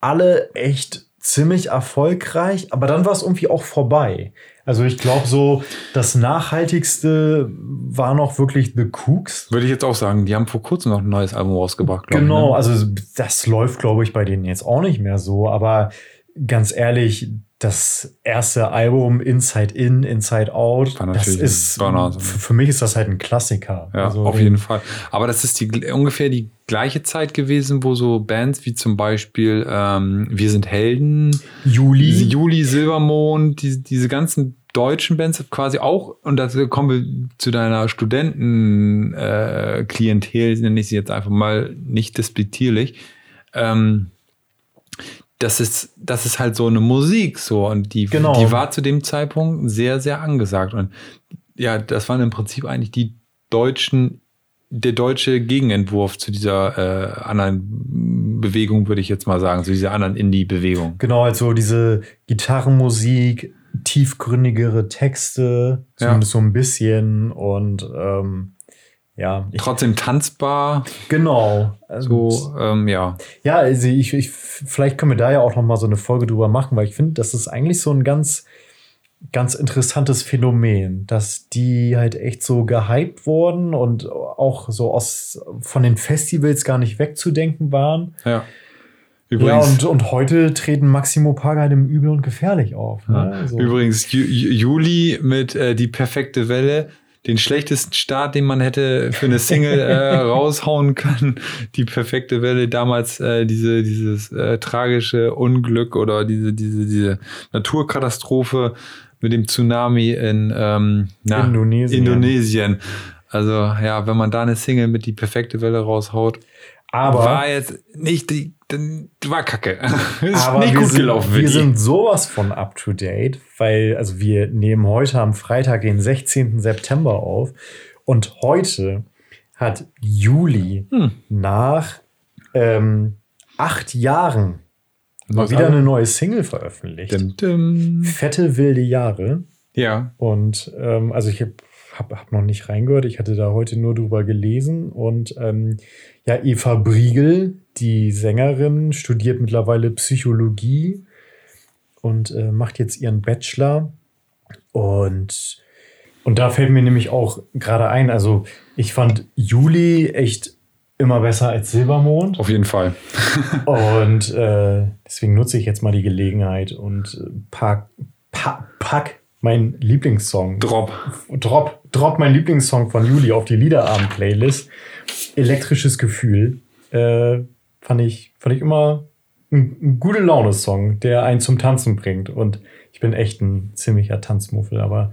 alle echt ziemlich erfolgreich, aber dann war es irgendwie auch vorbei. Also ich glaube so, das nachhaltigste war noch wirklich The Cooks. Würde ich jetzt auch sagen, die haben vor kurzem noch ein neues Album rausgebracht. Genau, ich, ne? also das läuft glaube ich bei denen jetzt auch nicht mehr so, aber ganz ehrlich, das erste Album Inside In, Inside Out, das ist Burner, für mich ist das halt ein Klassiker. Ja, also, auf jeden Fall. Aber das ist die ungefähr die gleiche Zeit gewesen, wo so Bands wie zum Beispiel ähm, Wir sind Helden, Juli, Juli Silbermond, die, diese ganzen deutschen Bands quasi auch, und da kommen wir zu deiner Studentenklientel, äh, nenne ich sie jetzt einfach mal nicht despektierlich, ähm, das ist, das ist halt so eine Musik so und die, genau. die war zu dem Zeitpunkt sehr, sehr angesagt. Und ja, das waren im Prinzip eigentlich die deutschen, der deutsche Gegenentwurf zu dieser äh, anderen Bewegung, würde ich jetzt mal sagen, zu dieser anderen Indie-Bewegung. Genau, also diese Gitarrenmusik, tiefgründigere Texte, zumindest ja. so ein bisschen und ähm, ja. Trotzdem tanzbar. Genau. So, ähm, ja. Ja, also ich, ich, vielleicht können wir da ja auch noch mal so eine Folge drüber machen, weil ich finde, das ist eigentlich so ein ganz, ganz interessantes Phänomen, dass die halt echt so gehypt wurden und auch so aus, von den Festivals gar nicht wegzudenken waren. Ja. Übrigens, ja, und, und heute treten Maximo Park halt im Übel und gefährlich auf. Ne? Ja. Also. Übrigens, Juli mit äh, Die perfekte Welle den schlechtesten Start, den man hätte für eine Single äh, raushauen können. Die perfekte Welle damals äh, diese dieses äh, tragische Unglück oder diese diese diese Naturkatastrophe mit dem Tsunami in ähm, na, Indonesien. Indonesien. Also ja, wenn man da eine Single mit die perfekte Welle raushaut, aber war jetzt nicht die dann war kacke. ist aber nicht gut sind, gelaufen. Wir sind sowas von up to date, weil, also wir nehmen heute am Freitag, den 16. September auf. Und heute hat Juli hm. nach ähm, acht Jahren mal wieder eine neue Single veröffentlicht. Dim, dim. Fette wilde Jahre. Ja. Und ähm, also ich habe hab, hab noch nicht reingehört. Ich hatte da heute nur drüber gelesen. Und ähm, ja, Eva Briegel, die Sängerin, studiert mittlerweile Psychologie und äh, macht jetzt ihren Bachelor. Und, und da fällt mir nämlich auch gerade ein, also ich fand Juli echt immer besser als Silbermond. Auf jeden Fall. und äh, deswegen nutze ich jetzt mal die Gelegenheit und äh, pack, pack, pack mein Lieblingssong. Drop. Drop, drop mein Lieblingssong von Juli auf die Liederabend-Playlist. Elektrisches Gefühl. Äh, fand, ich, fand ich immer ein, ein gute Laune-Song, der einen zum Tanzen bringt. Und ich bin echt ein ziemlicher Tanzmuffel, aber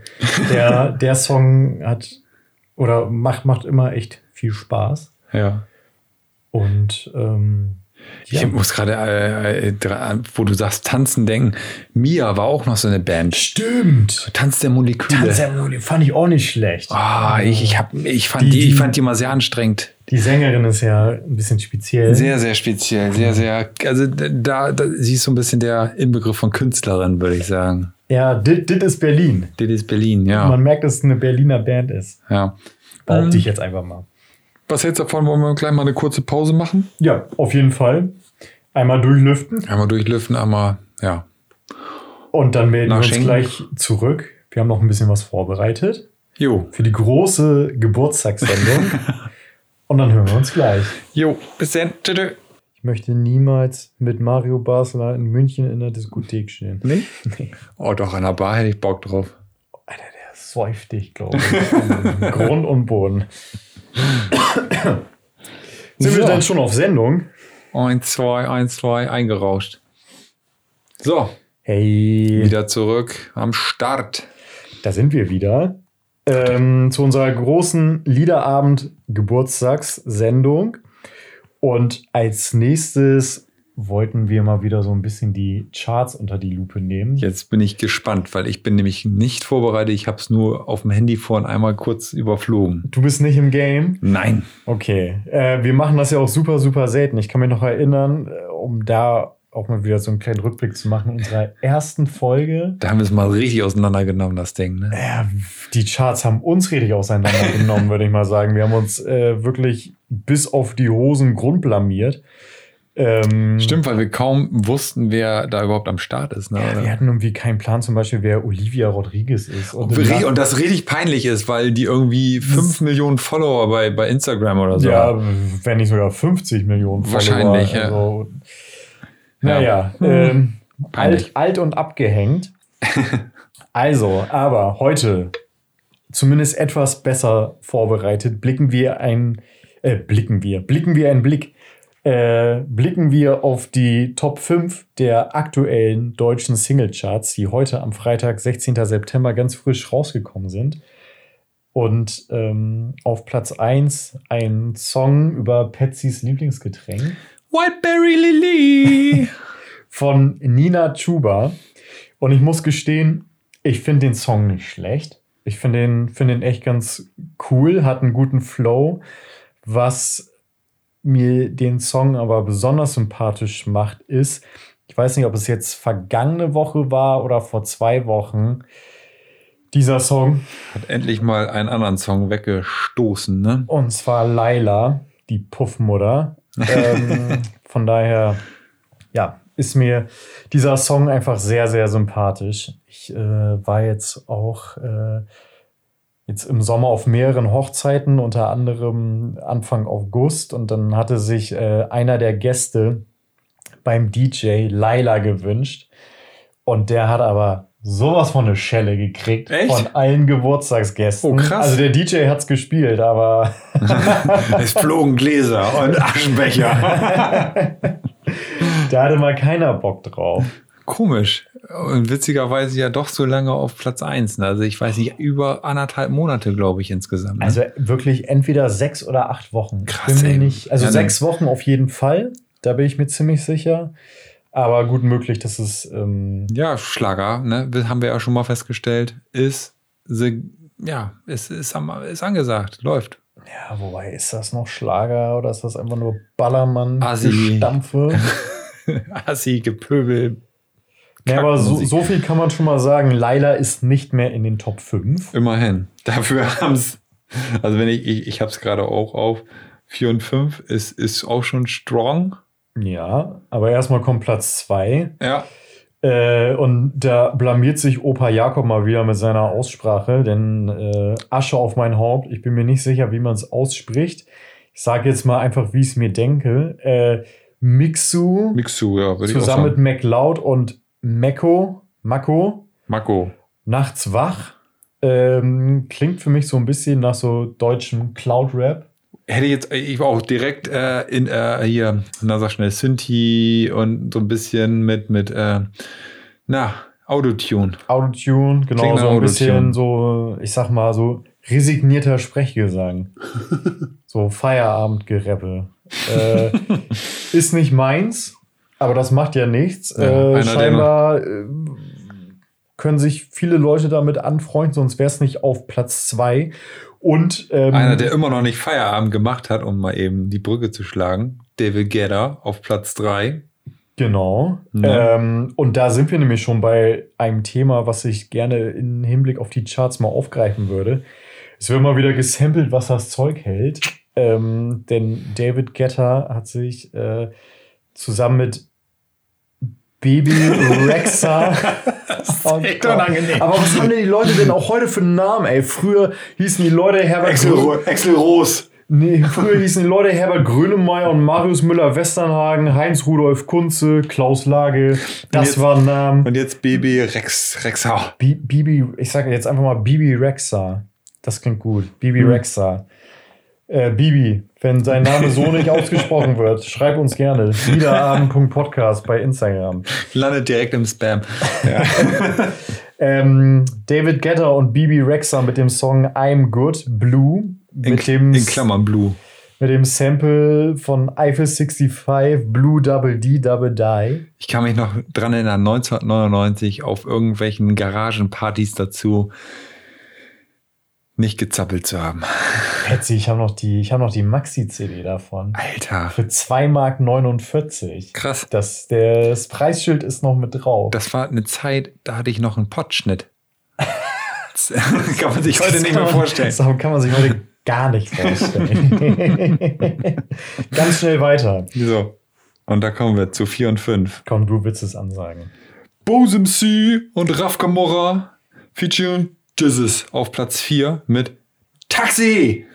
der, der Song hat oder macht, macht immer echt viel Spaß. Ja. Und ähm, ja. Ich muss gerade, äh, äh, wo du sagst, tanzen denken. Mia war auch noch so eine Band. Stimmt. Tanz der Moleküle. Tanz der Moleküle fand ich auch nicht schlecht. Ah, oh, ich, ich, hab, ich, fand die, die, ich fand die mal sehr anstrengend. Die Sängerin ist ja ein bisschen speziell. Sehr, sehr speziell. Sehr, sehr. Also da, da sie ist so ein bisschen der Inbegriff von Künstlerin, würde ich sagen. Ja, dit, dit ist Berlin. Dit ist Berlin, ja. Man merkt, dass es eine Berliner Band ist. Ja. Behaupte ich jetzt einfach mal. Was hältst du davon? Wollen wir gleich mal eine kurze Pause machen? Ja, auf jeden Fall. Einmal durchlüften. Einmal durchlüften, einmal, ja. Und dann melden wir uns gleich zurück. Wir haben noch ein bisschen was vorbereitet. Jo. Für die große Geburtstagssendung. Und dann hören wir uns gleich. Jo, bis dann. Tschüss. Ich möchte niemals mit Mario Basler in München in der Diskothek stehen. Nee? nee. Oh, doch, an der Bar hätte ich Bock drauf. Alter, der säuft dich, glaube ich. Grund und Boden. Sind so. wir denn schon auf Sendung? Eins, zwei, eins, zwei, eingerauscht. So. Hey. Wieder zurück am Start. Da sind wir wieder. Ähm, zu unserer großen Liederabend-Geburtstagssendung. Und als nächstes wollten wir mal wieder so ein bisschen die Charts unter die Lupe nehmen. Jetzt bin ich gespannt, weil ich bin nämlich nicht vorbereitet. Ich habe es nur auf dem Handy vorhin einmal kurz überflogen. Du bist nicht im Game? Nein. Okay. Äh, wir machen das ja auch super, super selten. Ich kann mich noch erinnern, äh, um da auch mal wieder so einen kleinen Rückblick zu machen, unserer ersten Folge. Da haben wir es mal richtig auseinandergenommen, das Ding. Ne? Ja, die Charts haben uns richtig auseinandergenommen, würde ich mal sagen. Wir haben uns äh, wirklich bis auf die Hosen grundblamiert. Ähm, Stimmt, weil wir kaum wussten, wer da überhaupt am Start ist. Ne? Ja, wir hatten irgendwie keinen Plan, zum Beispiel, wer Olivia Rodriguez ist. Und, und das richtig peinlich ist, weil die irgendwie 5 Millionen Follower bei, bei Instagram oder so Ja, wenn nicht sogar 50 Millionen Follower. Wahrscheinlich, ja. Also, naja, ja. ähm, alt, alt und abgehängt. also, aber heute zumindest etwas besser vorbereitet, blicken wir ein, äh, blicken wir, blicken wir einen Blick äh, blicken wir auf die Top 5 der aktuellen deutschen Singlecharts, die heute am Freitag, 16. September, ganz frisch rausgekommen sind. Und ähm, auf Platz 1 ein Song über Patsys Lieblingsgetränk. Whiteberry Lily! von Nina Chuba. Und ich muss gestehen, ich finde den Song nicht schlecht. Ich finde den, find den echt ganz cool, hat einen guten Flow. Was mir den Song aber besonders sympathisch macht, ist, ich weiß nicht, ob es jetzt vergangene Woche war oder vor zwei Wochen, dieser Song. Hat endlich mal einen anderen Song weggestoßen, ne? Und zwar Laila, die Puffmutter. ähm, von daher, ja, ist mir dieser Song einfach sehr, sehr sympathisch. Ich äh, war jetzt auch äh, jetzt im Sommer auf mehreren Hochzeiten, unter anderem Anfang August. Und dann hatte sich äh, einer der Gäste beim DJ Laila gewünscht. Und der hat aber sowas von eine Schelle gekriegt Echt? von allen Geburtstagsgästen. Oh, krass. Also der DJ hat's gespielt, aber. es flogen Gläser und Aschenbecher. da hatte mal keiner Bock drauf. Komisch. Und witzigerweise ja doch so lange auf Platz 1. Ne? Also ich weiß nicht, über anderthalb Monate, glaube ich, insgesamt. Ne? Also wirklich entweder sechs oder acht Wochen. Krass. Ey. Nicht, also ja, sechs Wochen auf jeden Fall. Da bin ich mir ziemlich sicher. Aber gut möglich, dass es. Ähm ja, Schlager, ne? haben wir ja schon mal festgestellt, ist, the, ja, ist, ist, ist angesagt, läuft. Ja, wobei ist das noch Schlager oder ist das einfach nur Ballermann-Stampfe? Assi, Gepöbel, ja, aber so, so, viel kann man schon mal sagen. Laila ist nicht mehr in den Top 5. Immerhin. Dafür haben es, also wenn ich, ich, ich habe es gerade auch auf 4 und 5, ist, ist auch schon strong. Ja, aber erstmal kommt Platz 2. Ja. Äh, und da blamiert sich Opa Jakob mal wieder mit seiner Aussprache, denn äh, Asche auf mein Haupt, ich bin mir nicht sicher, wie man es ausspricht. Ich sage jetzt mal einfach, wie ich es mir denke. Äh, Mixu, Mixu, ja, zusammen mit McLeod und Meko, Mako. Mako. Nachts wach. Ähm, klingt für mich so ein bisschen nach so deutschem Cloud-Rap. Hätte jetzt, ich war auch direkt äh, in äh, hier, na sag schnell, Synthi und so ein bisschen mit, mit äh, na, Autotune. Autotune, genau, Klingt so ein bisschen so, ich sag mal, so resignierter Sprechgesang. so Feierabendgereppe. Äh, ist nicht meins, aber das macht ja nichts. Ja, äh, scheinbar äh, können sich viele Leute damit anfreunden, sonst wäre es nicht auf Platz zwei. Und ähm, einer, der immer noch nicht Feierabend gemacht hat, um mal eben die Brücke zu schlagen, David Guetta auf Platz drei. Genau. Ja. Ähm, und da sind wir nämlich schon bei einem Thema, was ich gerne im Hinblick auf die Charts mal aufgreifen würde. Es wird mal wieder gesampelt, was das Zeug hält. Ähm, denn David Guetta hat sich äh, zusammen mit Baby Rexa. oh echt unangenehm. Aber was haben denn die Leute denn auch heute für einen Namen, ey? Früher hießen die Leute Herbert Axel, Roos. Nee, früher hießen die Leute Herbert Grönemeyer und Marius Müller-Westernhagen, Heinz Rudolf Kunze, Klaus Lage. Das waren Namen. Und jetzt Baby Rex, Rexa. Bibi, ich sage jetzt einfach mal Bibi Rexa. Das klingt gut. Bibi hm. Rexa. Äh, Bibi, wenn sein Name so nicht ausgesprochen wird, schreib uns gerne. Wiederabend.podcast bei Instagram. Landet direkt im Spam. Ja. ähm, David Getter und Bibi Rexa mit dem Song I'm Good, Blue. Mit in, dem, in Klammern Blue. Mit dem Sample von Eiffel 65, Blue Double D Double Die. Ich kann mich noch dran erinnern, 1999 auf irgendwelchen Garagenpartys dazu nicht gezappelt zu haben. Patsy, ich habe noch die, hab die Maxi-CD davon. Alter. Für 2,49 Mark. Krass. Das, der, das Preisschild ist noch mit drauf. Das war eine Zeit, da hatte ich noch einen Potschnitt. kann man sich heute nicht mehr vorstellen. Das kann man sich heute gar nicht vorstellen. Ganz schnell weiter. So. Und da kommen wir zu 4 und 5. Komm, du willst es ansagen. Bosem C und Raf Kamora featuring Jesus auf Platz 4 mit Taxi.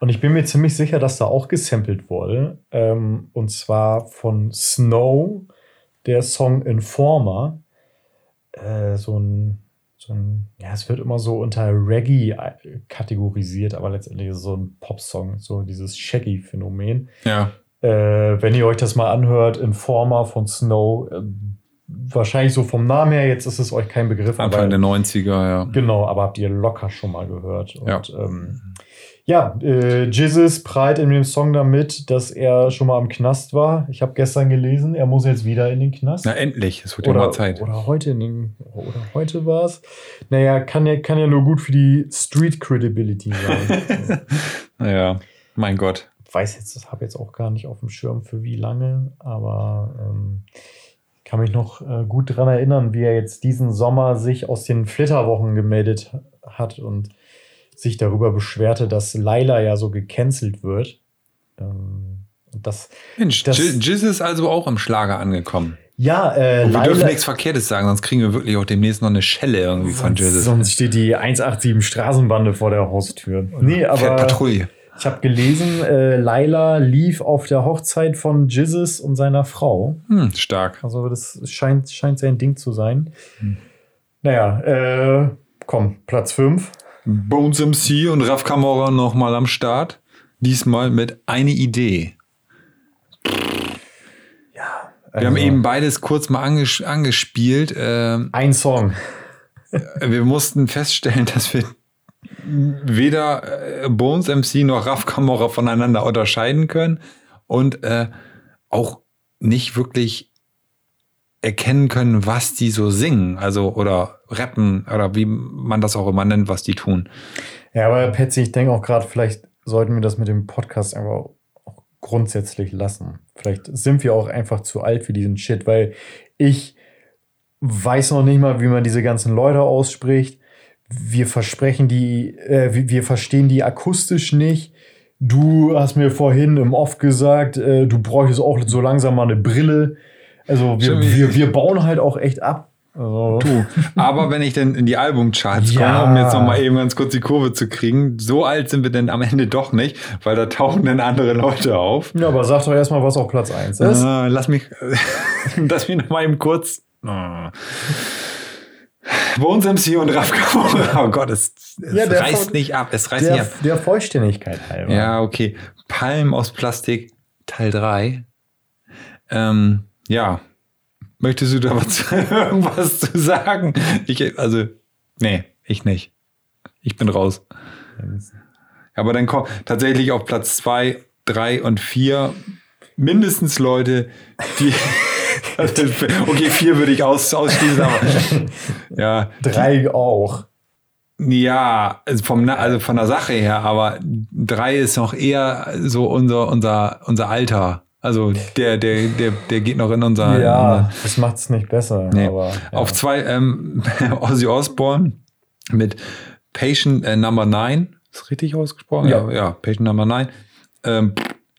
Und ich bin mir ziemlich sicher, dass da auch gesampelt wurde. Ähm, und zwar von Snow, der Song Informer. Äh, so ein, so ein, ja, es wird immer so unter Reggae äh, kategorisiert, aber letztendlich ist es so ein Popsong, so dieses Shaggy-Phänomen. Ja. Äh, wenn ihr euch das mal anhört, Informer von Snow, äh, wahrscheinlich so vom Namen her, jetzt ist es euch kein Begriff. Anfang aber, der 90er, ja. Genau, aber habt ihr locker schon mal gehört. Und, ja. Ähm, ja, äh, Jizzes prahlt in dem Song damit, dass er schon mal im Knast war. Ich habe gestern gelesen, er muss jetzt wieder in den Knast. Na endlich, es wird ja mal Zeit. Oder heute in den, oder heute war es. Naja, kann ja, kann ja nur gut für die Street Credibility sein. naja, mein Gott. Weiß jetzt, habe jetzt auch gar nicht auf dem Schirm für wie lange, aber ähm, kann mich noch äh, gut daran erinnern, wie er jetzt diesen Sommer sich aus den Flitterwochen gemeldet hat und sich darüber beschwerte, dass Laila ja so gecancelt wird. Ähm, das, Mensch, das, Jizz ist also auch im Schlager angekommen. Ja, äh, und wir Laila, dürfen nichts Verkehrtes sagen, sonst kriegen wir wirklich auch demnächst noch eine Schelle irgendwie von Jizz. Sonst steht die 187 Straßenbande vor der Haustür. Nee, aber. Patrouille. Ich habe gelesen, äh, Laila lief auf der Hochzeit von Jizzes und seiner Frau. Hm, stark. Also das scheint, scheint sein Ding zu sein. Hm. Naja, äh, komm, Platz 5. Bones MC und Raf Kamora nochmal am Start. Diesmal mit eine Idee. Ja. Also wir haben also eben beides kurz mal anges angespielt. Ähm, Ein Song. wir mussten feststellen, dass wir weder äh, Bones MC noch Raf Kamora voneinander unterscheiden können und äh, auch nicht wirklich erkennen können, was die so singen, also oder rappen oder wie man das auch immer nennt, was die tun. Ja, aber Patsy, ich denke auch gerade, vielleicht sollten wir das mit dem Podcast einfach auch grundsätzlich lassen. Vielleicht sind wir auch einfach zu alt für diesen Shit, weil ich weiß noch nicht mal, wie man diese ganzen Leute ausspricht wir versprechen die, äh, wir verstehen die akustisch nicht. Du hast mir vorhin im Off gesagt, äh, du bräuchtest auch so langsam mal eine Brille. Also wir, wir, wir bauen halt auch echt ab. Also. Du, aber wenn ich denn in die Albumcharts ja. komme, um jetzt noch mal eben ganz kurz die Kurve zu kriegen, so alt sind wir denn am Ende doch nicht, weil da tauchen dann andere Leute auf. Ja, aber sag doch erstmal, was auf Platz 1 ist. Äh, lass mich, lass mich noch mal eben kurz. Oh. Bones MC und Raf Oh Gott, es, es ja, reißt nicht ab. Es reißt der, nicht ab. Der Vollständigkeit halber. Ja, okay. Palm aus Plastik, Teil 3. Ähm, ja. Möchtest du da was, irgendwas zu sagen? Ich, also, nee, ich nicht. Ich bin raus. Aber dann kommt tatsächlich auf Platz 2, 3 und 4 mindestens Leute, die okay, vier würde ich aus, ausschließen, aber ja. Drei auch. Ja, also, vom, also von der Sache her, aber drei ist noch eher so unser, unser, unser Alter. Also der, der, der, der geht noch in unser. Ja, unser, das macht es nicht besser. Nee. Aber, ja. Auf zwei ähm, Ozzy Osbourne mit Patient äh, Number 9. Ist richtig ausgesprochen? Ja, ja, ja Patient Number 9. Ähm,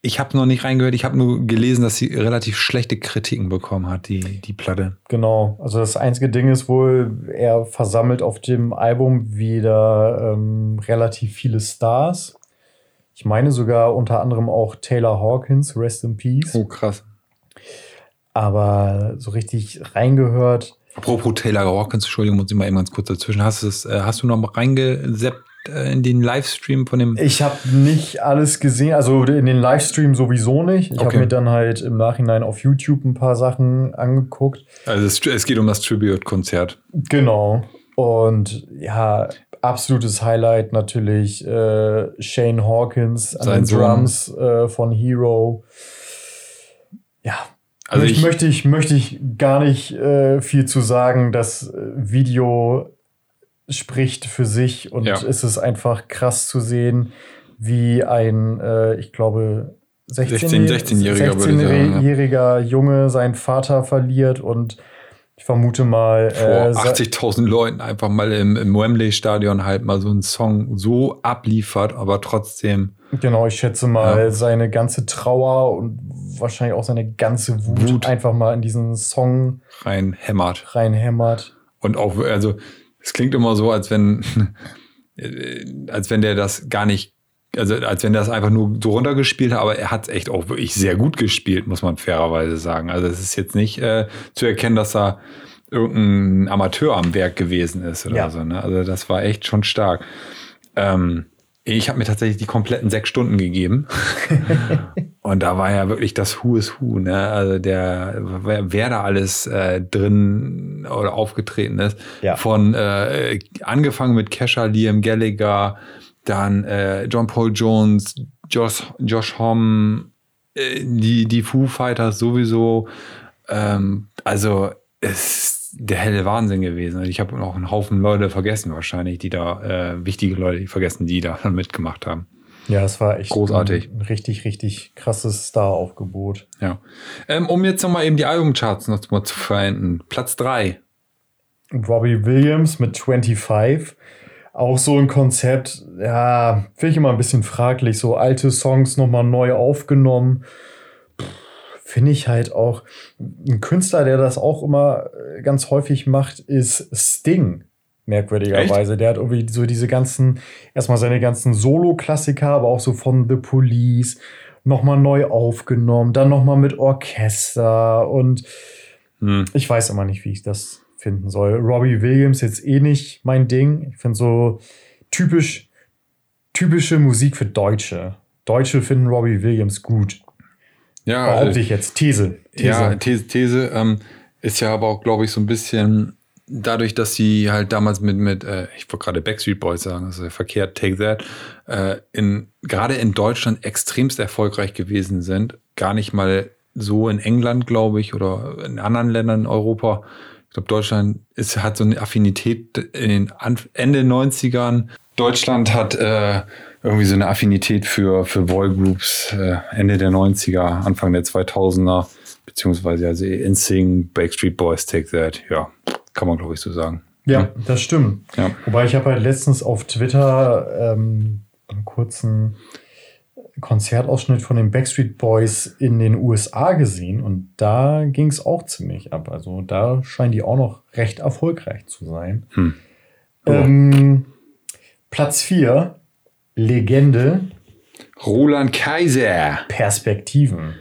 ich habe noch nicht reingehört, ich habe nur gelesen, dass sie relativ schlechte Kritiken bekommen hat, die, die Platte. Genau, also das einzige Ding ist wohl, er versammelt auf dem Album wieder ähm, relativ viele Stars. Ich meine sogar unter anderem auch Taylor Hawkins, Rest in Peace. Oh, krass. Aber so richtig reingehört. Apropos Taylor Hawkins, Entschuldigung, muss ich mal eben ganz kurz dazwischen. Hast, es, äh, hast du noch mal reingeseppt in den Livestream von dem? Ich habe nicht alles gesehen, also in den Livestream sowieso nicht. Ich okay. habe mir dann halt im Nachhinein auf YouTube ein paar Sachen angeguckt. Also es, es geht um das Tribute-Konzert. Genau. Und ja, absolutes Highlight natürlich äh, Shane Hawkins an Sein den Drums äh, von Hero. Ja, also ich, ich, möchte ich möchte ich gar nicht äh, viel zu sagen. Das äh, Video spricht für sich und ja. es ist einfach krass zu sehen, wie ein, äh, ich glaube, 16-jähriger 16, 16 16 Junge seinen Vater verliert und ich vermute mal. Vor äh, 80.000 Leuten einfach mal im, im Wembley-Stadion halt mal so einen Song so abliefert, aber trotzdem. Genau, ich schätze mal, ja. seine ganze Trauer und wahrscheinlich auch seine ganze Wut, Wut. einfach mal in diesen Song reinhämmert. Reinhämmert. Und auch, also, es klingt immer so, als wenn, als wenn der das gar nicht also als wenn er das einfach nur so runtergespielt hat, aber er hat es echt auch wirklich sehr gut gespielt, muss man fairerweise sagen. Also es ist jetzt nicht äh, zu erkennen, dass da irgendein Amateur am Werk gewesen ist oder ja. so. Ne? Also das war echt schon stark. Ähm, ich habe mir tatsächlich die kompletten sechs Stunden gegeben. und da war ja wirklich das Who is Who, ne? Also der, wer, wer da alles äh, drin oder aufgetreten ist. Ja. Von äh, angefangen mit Kesha, Liam Gallagher, dann äh, John Paul Jones, Josh, Josh Homme, äh, die, die Foo Fighters sowieso. Ähm, also es ist der helle Wahnsinn gewesen. Ich habe noch einen Haufen Leute vergessen wahrscheinlich, die da, äh, wichtige Leute vergessen, die da mitgemacht haben. Ja, es war echt großartig. Ein richtig, richtig krasses Star-Aufgebot. Ja. Ähm, um jetzt nochmal eben die Albumcharts noch mal zu verenden. Platz 3. Robbie Williams mit 25 auch so ein Konzept, ja, finde ich immer ein bisschen fraglich. So alte Songs nochmal neu aufgenommen. Finde ich halt auch. Ein Künstler, der das auch immer äh, ganz häufig macht, ist Sting. Merkwürdigerweise. Echt? Der hat irgendwie so diese ganzen, erstmal seine ganzen Solo-Klassiker, aber auch so von The Police nochmal neu aufgenommen. Dann nochmal mit Orchester und hm. ich weiß immer nicht, wie ich das finden soll. Robbie Williams jetzt eh nicht mein Ding. Ich finde so typisch, typische Musik für Deutsche. Deutsche finden Robbie Williams gut. Ja, behaupte ich jetzt. These. These. Ja, These, These ähm, ist ja aber auch, glaube ich, so ein bisschen dadurch, dass sie halt damals mit, mit äh, ich wollte gerade Backstreet Boys sagen, ja verkehrt, Take That, äh, in, gerade in Deutschland extremst erfolgreich gewesen sind. Gar nicht mal so in England, glaube ich, oder in anderen Ländern in Europa ich glaube, Deutschland ist, hat so eine Affinität in den Ende 90ern. Deutschland hat äh, irgendwie so eine Affinität für, für Boygroups äh, Ende der 90er, Anfang der 2000er, beziehungsweise also InSync, Backstreet Boys, Take That. Ja, kann man glaube ich so sagen. Ja, ja. das stimmt. Ja. Wobei ich habe halt letztens auf Twitter ähm, einen kurzen Konzertausschnitt von den Backstreet Boys in den USA gesehen und da ging es auch ziemlich ab. Also da scheinen die auch noch recht erfolgreich zu sein. Hm. Oh. Ähm, Platz 4, Legende. Roland Kaiser. Perspektiven.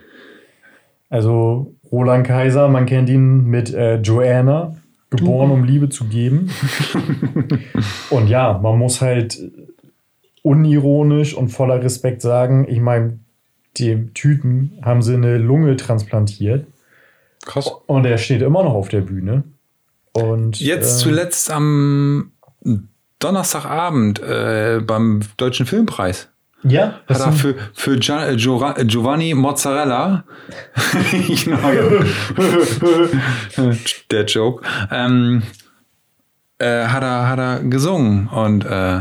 Also Roland Kaiser, man kennt ihn mit äh, Joanna, geboren, um Liebe zu geben. und ja, man muss halt unironisch und voller Respekt sagen, ich meine, dem Typen haben sie eine Lunge transplantiert. Krass. Und er steht immer noch auf der Bühne. Und, Jetzt äh, zuletzt am Donnerstagabend äh, beim Deutschen Filmpreis. Ja. Hat er für, für äh, Giovanni Mozzarella, der Joke, ähm, äh, hat, er, hat er gesungen und äh,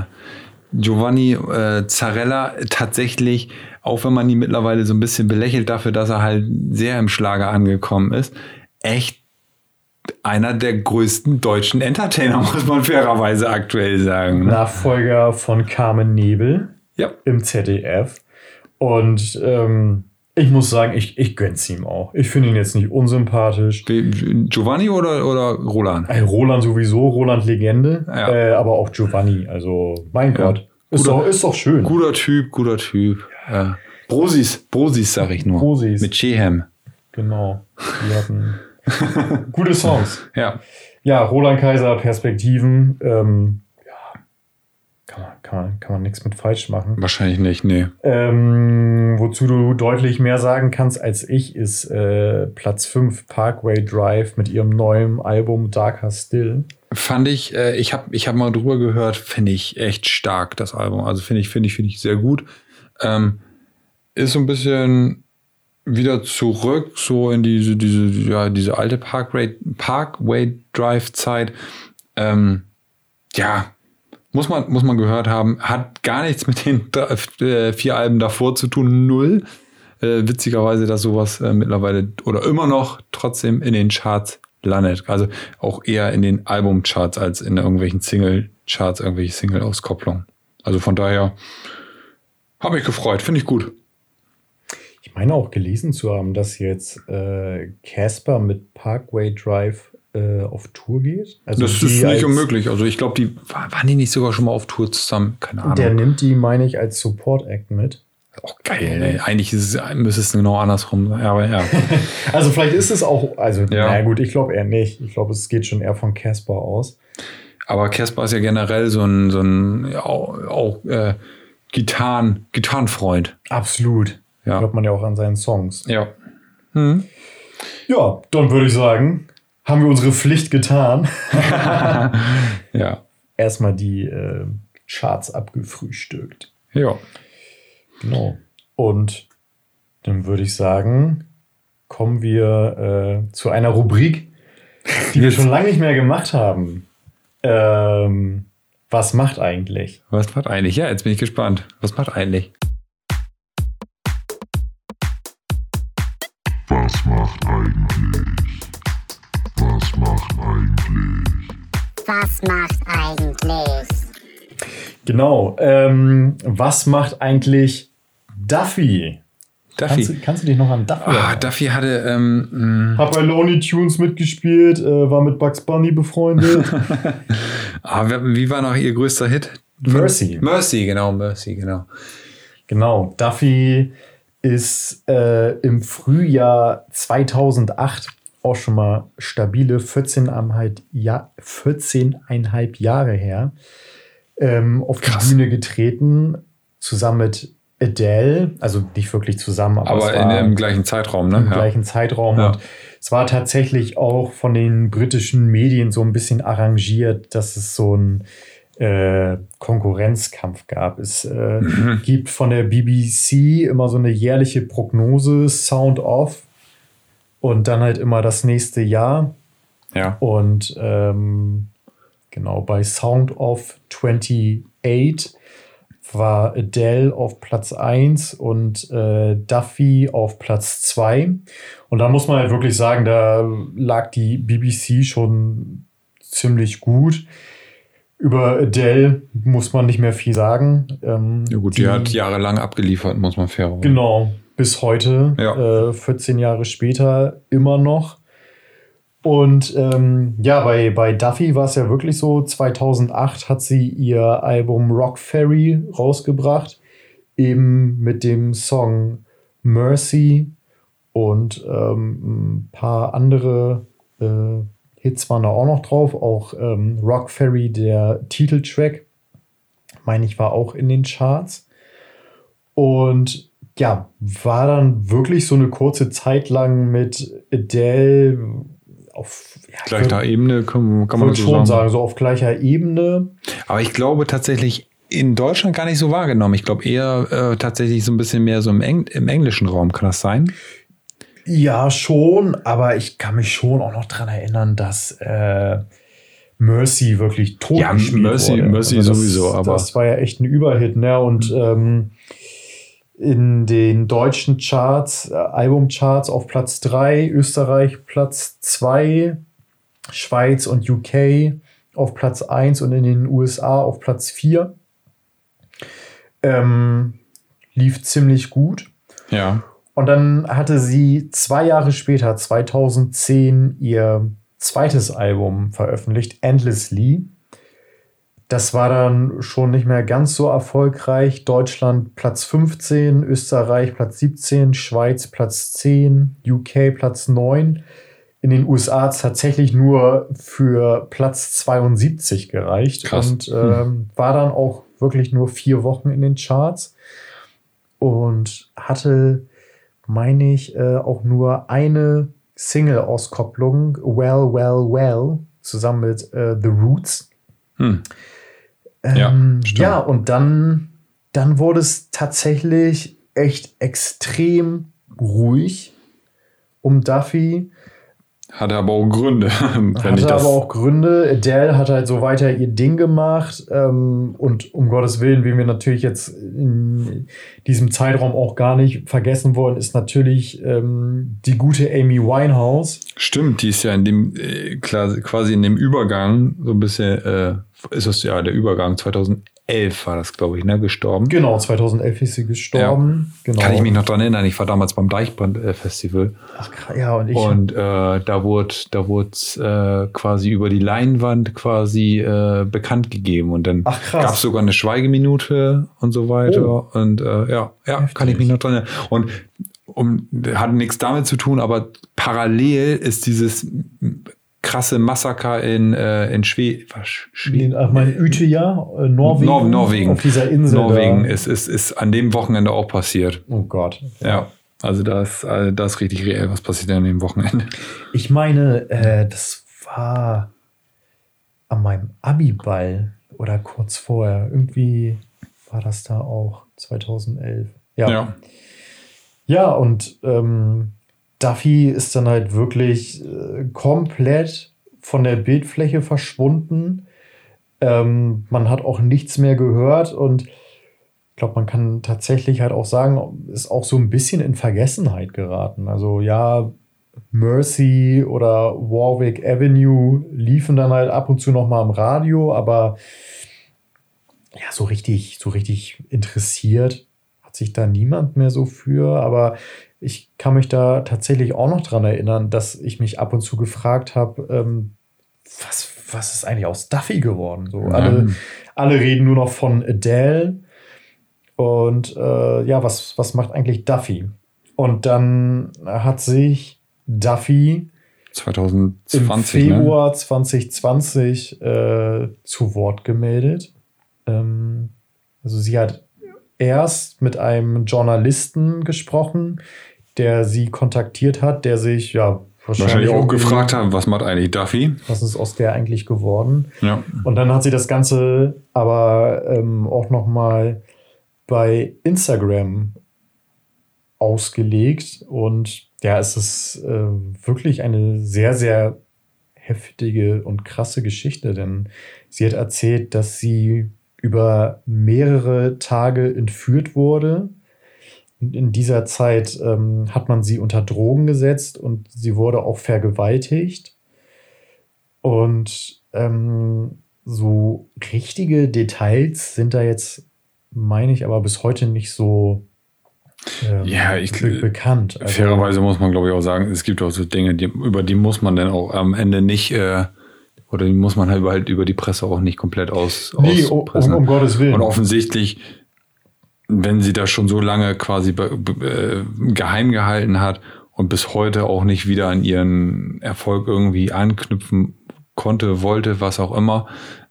Giovanni äh, Zarella tatsächlich, auch wenn man ihn mittlerweile so ein bisschen belächelt dafür, dass er halt sehr im Schlager angekommen ist, echt einer der größten deutschen Entertainer, muss man fairerweise aktuell sagen. Ne? Nachfolger von Carmen Nebel ja. im ZDF. Und ähm, ich muss sagen, ich, ich gönn's ihm auch. Ich finde ihn jetzt nicht unsympathisch. Giovanni oder, oder Roland? Äh, Roland sowieso, Roland Legende, ja. äh, aber auch Giovanni. Also, mein ja. Gott. Ist, guter, doch, ist doch schön. Guter Typ, guter Typ. Ja. Brosis, Brosis sag ich nur. Brosis. Mit Chehem. Genau. Die hatten gute Songs. Ja. Ja, Roland Kaiser, Perspektiven. Ähm, Kann man, kann man, nichts mit falsch machen. Wahrscheinlich nicht, nee. Ähm, wozu du deutlich mehr sagen kannst als ich, ist äh, Platz 5 Parkway Drive mit ihrem neuen Album Darker Still. Fand ich, äh, ich habe ich hab mal drüber gehört, finde ich echt stark, das Album. Also finde ich, finde ich, finde ich sehr gut. Ähm, ist so ein bisschen wieder zurück, so in diese, diese, ja, diese alte Parkway, Parkway Drive Zeit. Ähm, ja, muss man, muss man gehört haben, hat gar nichts mit den drei, äh, vier Alben davor zu tun, null. Äh, witzigerweise, dass sowas äh, mittlerweile oder immer noch trotzdem in den Charts landet. Also auch eher in den Albumcharts als in irgendwelchen Single-Charts, irgendwelche Single-Auskopplungen. Also von daher habe ich gefreut, finde ich gut. Ich meine auch gelesen zu haben, dass jetzt äh, Casper mit Parkway Drive äh, auf Tour geht. Also das ist nicht unmöglich. Also ich glaube, die waren die nicht sogar schon mal auf Tour zusammen. Keine Ahnung. Der nimmt die, meine ich, als Support Act mit. Auch geil, ey. Eigentlich ist es, müsste es genau andersrum sein. Aber ja. also vielleicht ist es auch, also ja. naja gut, ich glaube eher nicht. Ich glaube, es geht schon eher von Casper aus. Aber Casper ist ja generell so ein, so ein ja, auch, äh, Gitarren, Gitarrenfreund. Absolut. Ja. Hört man ja auch an seinen Songs. Ja. Hm. Ja, dann würde ich sagen, haben wir unsere Pflicht getan. ja. Erstmal die äh, Charts abgefrühstückt. Ja. Genau. Und dann würde ich sagen, kommen wir äh, zu einer Rubrik, die wir schon lange nicht mehr gemacht haben. Ähm, was macht eigentlich? Was macht eigentlich? Ja, jetzt bin ich gespannt. Was macht eigentlich? Was macht eigentlich? Was macht eigentlich? Genau. Ähm, was macht eigentlich Duffy? Duffy. Kannst, du, kannst du dich noch an Duffy ah, erinnern? Duffy hatte. Ähm, Hab bei Looney Tunes mitgespielt, äh, war mit Bugs Bunny befreundet. ah, wie war noch ihr größter Hit? Mercy. Mercy, genau, Mercy, genau. Genau. Duffy ist äh, im Frühjahr 2008 auch schon mal stabile 14,5 Jahr, 14 Jahre her ähm, auf Krass. die Bühne getreten, zusammen mit Adele, also nicht wirklich zusammen, aber, aber in dem gleichen Zeitraum, ne? Im ja. gleichen Zeitraum. Ja. Und es war tatsächlich auch von den britischen Medien so ein bisschen arrangiert, dass es so ein äh, Konkurrenzkampf gab. Es äh, mhm. gibt von der BBC immer so eine jährliche Prognose, Sound Off, und dann halt immer das nächste Jahr. Ja. Und ähm, genau bei Sound of 28 war Adele auf Platz 1 und äh, Duffy auf Platz 2. Und da muss man halt wirklich sagen, da lag die BBC schon ziemlich gut. Über Adele muss man nicht mehr viel sagen. Ähm, ja gut, die, die, hat jahrelang abgeliefert, muss man fair Genau, bis heute, ja. äh, 14 Jahre später, immer noch. Und ähm, ja, bei, bei Duffy war es ja wirklich so, 2008 hat sie ihr Album Rock Ferry rausgebracht, eben mit dem Song Mercy und ähm, ein paar andere äh, Hits waren da auch noch drauf, auch ähm, Rock Ferry, der Titeltrack, meine ich, war auch in den Charts. Und ja, war dann wirklich so eine kurze Zeit lang mit Adele auf ja, gleicher würd, Ebene, kann, kann man so schon sagen. sagen, so auf gleicher Ebene. Aber ich glaube tatsächlich in Deutschland gar nicht so wahrgenommen. Ich glaube eher äh, tatsächlich so ein bisschen mehr so im, Eng im englischen Raum. Kann das sein? Ja, schon, aber ich kann mich schon auch noch daran erinnern, dass äh, Mercy wirklich tot ja, Mercy, wurde. Mercy also das, sowieso, aber. Das war ja echt ein Überhit, ne? Und ähm, in den deutschen Charts, äh, Albumcharts auf Platz 3, Österreich Platz 2, Schweiz und UK auf Platz 1 und in den USA auf Platz 4. Ähm, lief ziemlich gut. Ja. Und dann hatte sie zwei Jahre später, 2010, ihr zweites Album veröffentlicht, Endlessly. Das war dann schon nicht mehr ganz so erfolgreich. Deutschland Platz 15, Österreich Platz 17, Schweiz Platz 10, UK Platz 9. In den USA tatsächlich nur für Platz 72 gereicht Krass. und ähm, hm. war dann auch wirklich nur vier Wochen in den Charts und hatte, meine ich, äh, auch nur eine Single-Auskopplung, Well, Well, Well, zusammen mit äh, The Roots. Hm. Ähm, ja, ja, und dann, dann wurde es tatsächlich echt extrem ruhig um Duffy. Hatte aber auch Gründe. Hatte aber auch Gründe. Adele hat halt so weiter ihr Ding gemacht. Ähm, und um Gottes Willen, wie wir natürlich jetzt in diesem Zeitraum auch gar nicht vergessen wollen, ist natürlich ähm, die gute Amy Winehouse. Stimmt, die ist ja in dem, äh, quasi in dem Übergang so ein bisschen, äh, ist das ja der Übergang 2011 2011 war das, glaube ich, ne, gestorben. Genau, 2011 ist sie gestorben. Ja. Genau. Kann ich mich noch dran erinnern. Ich war damals beim Deichbrand-Festival. Ach, ja, und ich. Und äh, da wurde da wurde äh, quasi über die Leinwand quasi äh, bekannt gegeben. Und dann gab es sogar eine Schweigeminute und so weiter. Oh. Und äh, ja, ja, Heftig. kann ich mich noch dran erinnern. Und um, hat nichts damit zu tun, aber parallel ist dieses krasse Massaker in, äh, in Schweden. Schweden. Ach, mein Utøya, äh, Norwegen. Nor Norwegen. Auf dieser Insel. Norwegen ist, ist, ist an dem Wochenende auch passiert. Oh Gott. Ja. ja. Also da ist, also da ist richtig reell, was passiert an dem Wochenende. Ich meine, äh, das war an meinem Abiball oder kurz vorher. Irgendwie war das da auch 2011. Ja. Ja, ja und ähm, Duffy ist dann halt wirklich äh, komplett von der Bildfläche verschwunden. Ähm, man hat auch nichts mehr gehört und ich glaube, man kann tatsächlich halt auch sagen, ist auch so ein bisschen in Vergessenheit geraten. Also ja, Mercy oder Warwick Avenue liefen dann halt ab und zu noch mal im Radio, aber ja, so richtig, so richtig interessiert sich da niemand mehr so für. Aber ich kann mich da tatsächlich auch noch dran erinnern, dass ich mich ab und zu gefragt habe, ähm, was, was ist eigentlich aus Duffy geworden? So, alle, alle reden nur noch von Adele. Und äh, ja, was, was macht eigentlich Duffy? Und dann hat sich Duffy 2020, im Februar ne? 2020 äh, zu Wort gemeldet. Ähm, also sie hat erst mit einem Journalisten gesprochen, der sie kontaktiert hat, der sich ja wahrscheinlich, wahrscheinlich auch gefragt hat, was macht eigentlich Duffy? Was ist aus der eigentlich geworden? Ja. Und dann hat sie das Ganze aber ähm, auch noch mal bei Instagram ausgelegt und ja, es ist äh, wirklich eine sehr, sehr heftige und krasse Geschichte, denn sie hat erzählt, dass sie über mehrere Tage entführt wurde. Und in dieser Zeit ähm, hat man sie unter Drogen gesetzt und sie wurde auch vergewaltigt. Und ähm, so richtige Details sind da jetzt, meine ich, aber bis heute nicht so ähm, ja, ich, be bekannt. Also, fairerweise muss man, glaube ich, auch sagen, es gibt auch so Dinge, die, über die muss man dann auch am Ende nicht äh, oder muss man halt, halt über die Presse auch nicht komplett aus, nee, um, um, Gottes Willen. Und offensichtlich, wenn sie das schon so lange quasi äh, geheim gehalten hat und bis heute auch nicht wieder an ihren Erfolg irgendwie anknüpfen konnte, wollte, was auch immer,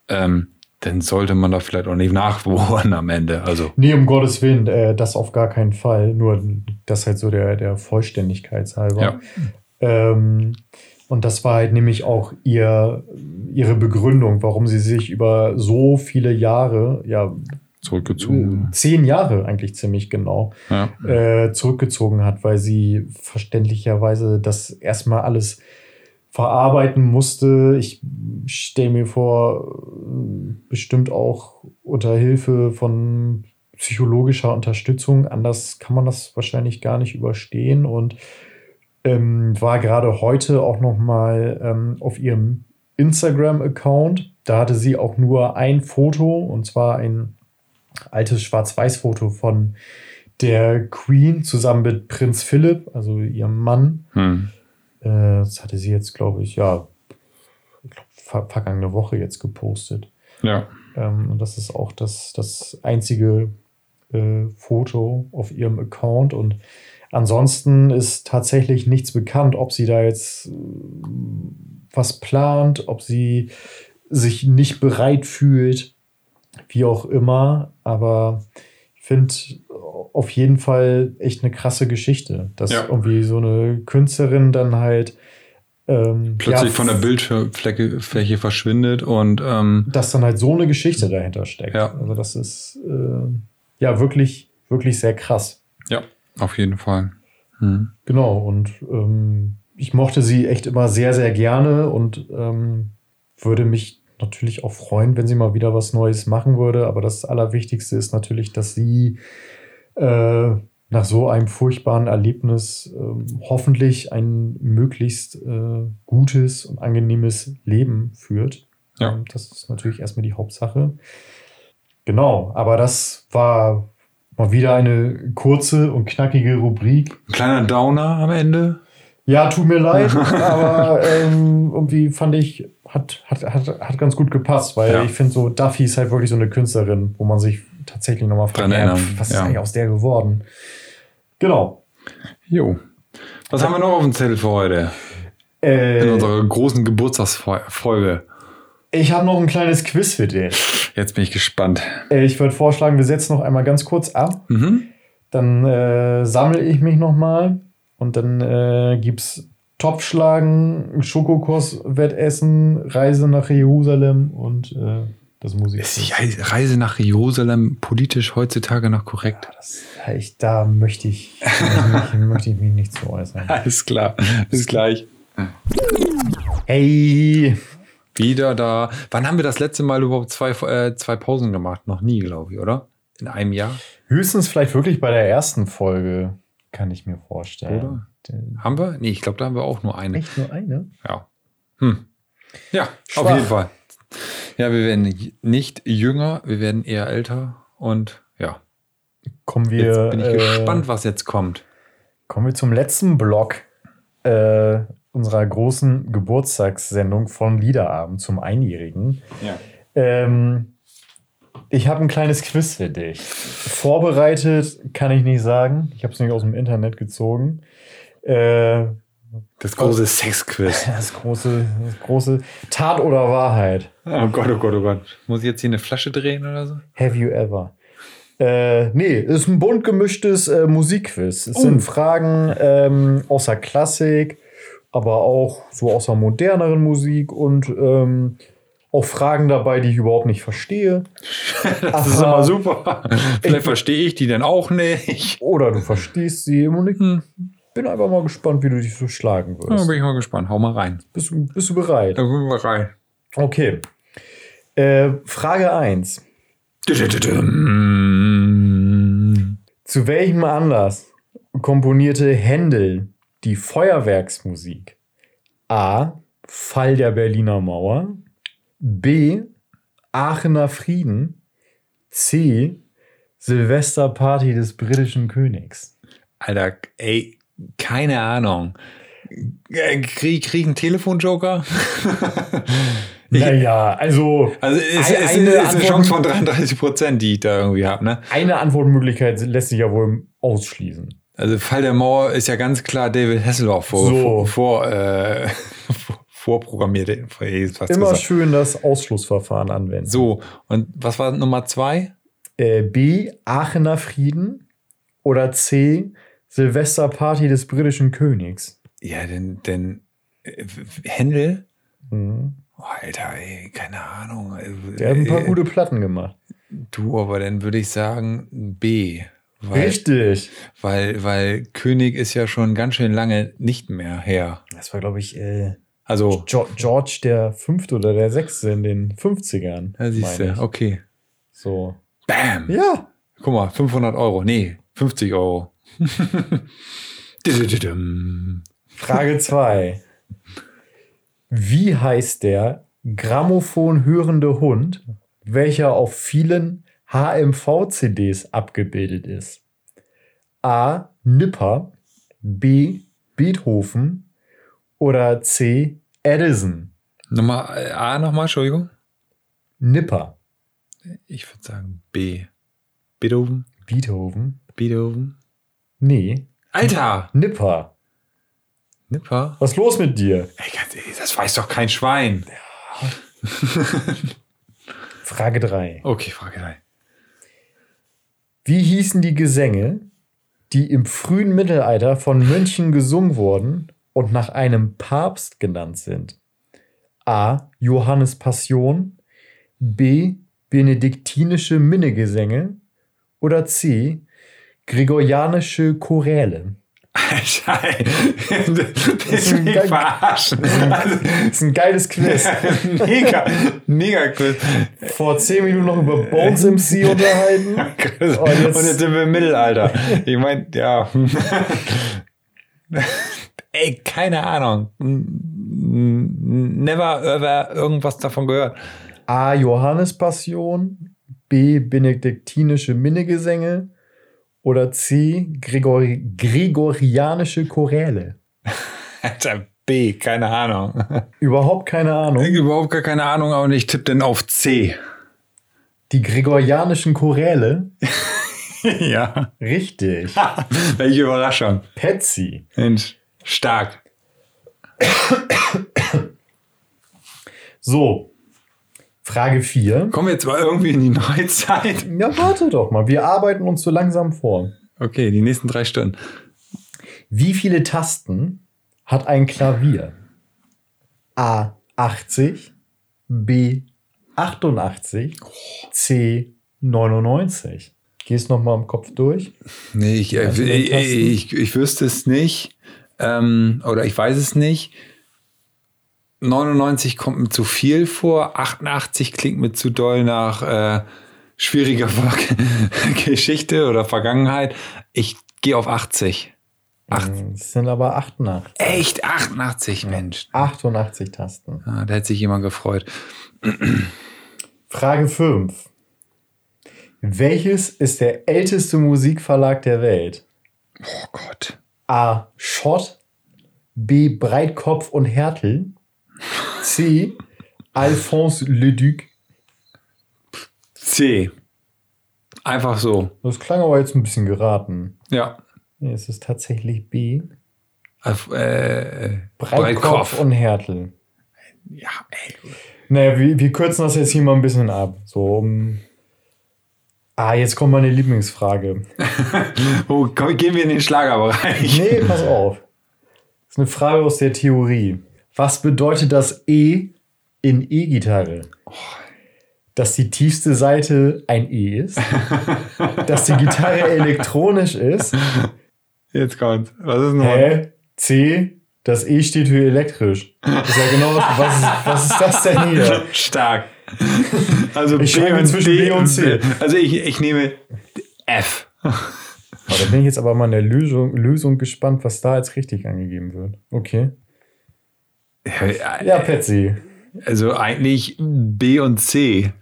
ähm, dann sollte man da vielleicht auch nicht nachbohren am Ende. Also. Nee, um Gottes Willen, äh, das auf gar keinen Fall. Nur das halt so der, der Vollständigkeit halber. Ja. Ähm, und das war halt nämlich auch ihr, ihre Begründung, warum sie sich über so viele Jahre, ja, zurückgezogen. Zehn Jahre eigentlich ziemlich genau ja. äh, zurückgezogen hat, weil sie verständlicherweise das erstmal alles verarbeiten musste. Ich stelle mir vor, bestimmt auch unter Hilfe von psychologischer Unterstützung. Anders kann man das wahrscheinlich gar nicht überstehen und ähm, war gerade heute auch noch mal ähm, auf ihrem Instagram-Account. Da hatte sie auch nur ein Foto und zwar ein altes Schwarz-Weiß-Foto von der Queen zusammen mit Prinz Philipp, also ihrem Mann. Hm. Äh, das hatte sie jetzt, glaube ich, ja, ich glaub, ver vergangene Woche jetzt gepostet. Ja. Ähm, und das ist auch das, das einzige äh, Foto auf ihrem Account und Ansonsten ist tatsächlich nichts bekannt, ob sie da jetzt äh, was plant, ob sie sich nicht bereit fühlt, wie auch immer, aber ich finde auf jeden Fall echt eine krasse Geschichte, dass Ja. irgendwie so eine Künstlerin dann halt ähm, Plötzlich ja, von der Bildfläche Fläche verschwindet und ähm, dass dann halt so eine Geschichte dahinter steckt. Ja. Also das ist äh, ja wirklich, wirklich sehr krass. ja, auf jeden Fall. Hm. Genau, und ähm, ich mochte sie echt immer sehr, sehr gerne und ähm, würde mich natürlich auch freuen, wenn sie mal wieder was Neues machen würde. Aber das Allerwichtigste ist natürlich, dass sie äh, nach so einem furchtbaren Erlebnis ähm, hoffentlich ein möglichst äh, gutes und angenehmes Leben führt. Ja. Ähm, das ist natürlich erstmal die Hauptsache. Genau, aber das war mal wieder eine kurze und knackige Rubrik. Ein kleiner Downer am Ende. Ja, tut mir leid, aber ähm, irgendwie fand ich, hat, hat, hat, hat ganz gut gepasst, weil Ja. ich finde so, Duffy ist halt wirklich so eine Künstlerin, wo man sich tatsächlich nochmal fragt, ja, was ist ja. eigentlich aus der geworden? Genau. Jo. Was haben wir noch auf dem Zettel für heute? In Äh, unserer großen Geburtstagsfolge. Ich habe noch ein kleines Quiz für dich. Jetzt bin ich gespannt. Äh, ich würde vorschlagen, wir setzen noch einmal ganz kurz ab. Mhm. Dann äh, sammle ich mich nochmal und dann äh, gibt's Topfschlagen, Schokokos-Wettessen, Reise nach Jerusalem und äh, das Musik. Ist die Reise nach Jerusalem politisch heutzutage noch korrekt? Das, ich, da möchte ich, möchte, ich, möchte ich mich nicht zu äußern. Alles klar. Bis gleich. Hey, Wieder da. Wann haben wir das letzte Mal überhaupt zwei, äh, zwei Pausen gemacht? Noch nie, glaube ich, oder? In einem Jahr? höchstens vielleicht wirklich bei der ersten Folge, kann ich mir vorstellen. Oder? Haben wir? Nee, ich glaube, da haben wir auch nur eine. Echt nur eine? Ja. Hm. Ja, Schwach. auf jeden Fall. Ja, wir werden nicht jünger, wir werden eher älter und ja. Kommen wir, Jetzt bin ich äh, gespannt, was jetzt kommt. Kommen wir zum letzten Block äh, unserer großen Geburtstagssendung von Liederabend zum Einjährigen. Ja. Ähm, ich habe ein kleines Quiz für dich. Vorbereitet kann ich nicht sagen. Ich habe es nicht aus dem Internet gezogen. Äh, Das große Sexquiz. das große, das große Tat oder Wahrheit. Oh Gott, oh Gott, oh Gott. Muss ich jetzt hier eine Flasche drehen oder so? Have you ever? Äh, nee, ist ein bunt gemischtes äh, Musikquiz. Es sind Fragen ähm, außer Klassik, aber auch so außer moderneren Musik und ähm, auch Fragen dabei, die ich überhaupt nicht verstehe. Das ist immer super. Vielleicht verstehe ich die dann auch nicht. Oder du verstehst sie und ich Hm. bin einfach mal gespannt, wie du dich so schlagen wirst. bin ich mal gespannt. Hau mal rein. Bist, du- bist du bereit? Da bin ich rein. Okay. Äh, Frage 1. Zu welchem Anlass komponierte Händel die Feuerwerksmusik? A. Fall der Berliner Mauer. B. Aachener Frieden. C. Silvesterparty des britischen Königs. Alter, ey, keine Ahnung. Äh, Krieg, krieg einen Telefonjoker? Naja, also, Also es, Eine- es, eine ist eine Antwort- Chance von 33 Prozent, die ich da irgendwie habe. Ne? eine Antwortmöglichkeit lässt sich ja wohl ausschließen. Also Fall der Mauer ist ja ganz klar David Hasselhoff vor, So. vor, vor, äh, vor- vorprogrammierte. vor- ey, ist fast Immer gesagt. schön das Ausschlussverfahren anwenden. So, und was war Nummer zwei? Äh, B. Aachener Frieden. Oder C. Silvesterparty des britischen Königs. Ja, denn, denn äh, Händel? Mhm. Oh, Alter, ey, keine Ahnung. Der hat ein paar äh, gute Platten gemacht. Du, aber dann würde ich sagen B. Weil, Richtig. Weil, weil König ist ja schon ganz schön lange nicht mehr her. Das war, glaube ich, äh, Also, George der Fünfte oder der Sechste in den 50ern. da siehst du, okay. So. Bam! Ja. Guck mal, 500 Euro. Nee, 50 Euro. Frage 2. Wie heißt der Grammophon hörende Hund, welcher auf vielen HMV-CDs abgebildet ist? A. Nipper, B. Beethoven oder C. Edison? Nummer äh, A nochmal, Entschuldigung. Nipper, Ich würde sagen B. Beethoven. Beethoven? Beethoven. Nee, Alter! Nipper. Nipper. Was ist los mit dir? Ey, ganz ehrlich, das weiß doch kein Schwein. Frage 3. Okay, Frage 3. Wie hießen die Gesänge, die im frühen Mittelalter von Mönchen gesungen wurden und nach einem Papst genannt sind? A. Johannes Passion, B. Benediktinische Minnegesänge oder C. Gregorianische Choräle? Scheiße. ist ein geil- verarschen. Das ist ein geiles Quiz. mega, mega cool. Vor 10 Minuten noch über Bones MC unterhalten. Und Und jetzt, jetzt- sind wir im Mittelalter. Ich meine, ja. Ey, keine Ahnung. Never ever irgendwas davon gehört. A. Johannes Passion, B. Benediktinische Minnegesänge oder C. Gregori Gregorianische Choräle. Alter, B, keine Ahnung. Überhaupt keine Ahnung. Überhaupt gar keine Ahnung, aber ich tippe denn auf C. Die Gregorianischen Choräle? ja. Richtig. Welche Überraschung. Patsy. Mensch, stark. So. Frage 4. Kommen wir jetzt mal irgendwie in die Neuzeit. Ja, warte doch mal. Wir arbeiten uns so langsam vor. Okay, die nächsten drei Stunden. Wie viele Tasten hat ein Klavier? A 80, B 88, C 99. Gehst noch mal im Kopf durch. Nee, ich, äh, ich, Tasten? ich, ich wüsste es nicht. Ähm, oder ich weiß es nicht. 99 kommt mir zu viel vor. 88 klingt mir zu doll nach äh, schwieriger Geschichte oder Vergangenheit. Ich gehe auf 80. Acht, Es sind aber 88. echt 88, Mensch. 88 Tasten. Ah, da hätte sich jemand gefreut. Frage 5. Welches ist der älteste Musikverlag der Welt? Oh Gott. A. Schott, B. Breitkopf und Härtel, C. Alphonse Leduc. C. Einfach so. Das klang aber jetzt ein bisschen geraten. Ja. Nee, es ist tatsächlich B. Auf, äh, Breitkopf, und Härtel. Ja, ey. Naja, wir, wir kürzen das jetzt hier mal ein bisschen ab. So um. Ah, jetzt kommt meine Lieblingsfrage. Oh, komm, gehen wir in den Schlagerbereich. Nee, pass auf. Das ist eine Frage aus der Theorie. Was bedeutet das E in E-Gitarre? Dass die tiefste Seite ein E ist, dass die Gitarre elektronisch ist. Jetzt kommt. Was ist noch? Hä? C, das E steht für elektrisch. Ist ja genau, was ist, was ist das denn hier? Stark. Also Ich schwanke zwischen B und C. Also ich, ich nehme F. Oh, da bin ich jetzt aber mal in der Lösung, Lösung gespannt, was da als richtig angegeben wird. Okay. Ja, Patsy. Also eigentlich B und C.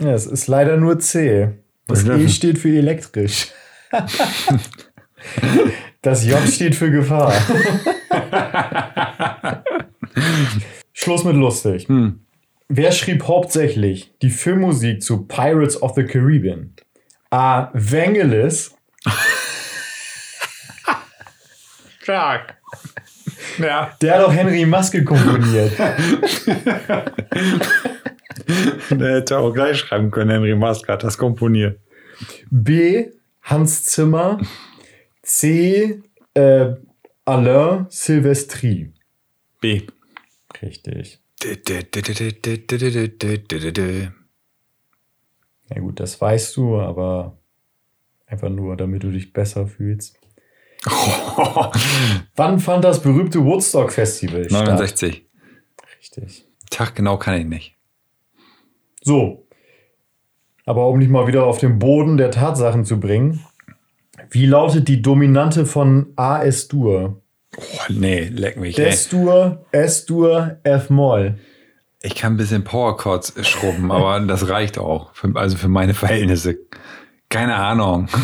Ja, es ist leider nur C. Das E steht für elektrisch. Das J steht für Gefahr. Schluss mit lustig. Hm. Wer schrieb hauptsächlich die Filmmusik zu Pirates of the Caribbean? A. Vangelis. Stark. Ja. Der hat auch Henry Maske komponiert. Der hätte auch gleich schreiben können, Henry Maske hat das komponiert. B. Hans Zimmer. C. Äh, Alain Silvestri. B. Richtig. Ja gut, das weißt du, aber einfach nur, damit du dich besser fühlst. Wann fand das berühmte Woodstock Festival statt? 69. Richtig. Tag genau kann ich nicht. So. Aber um dich mal wieder auf den Boden der Tatsachen zu bringen, wie lautet die Dominante von A-S-Dur? Oh, nee, leck mich. Des-Dur, S-Dur, F-Moll. Ich kann ein bisschen Power Chords schrubben, aber das reicht auch. Für, also für meine Verhältnisse. Keine Ahnung.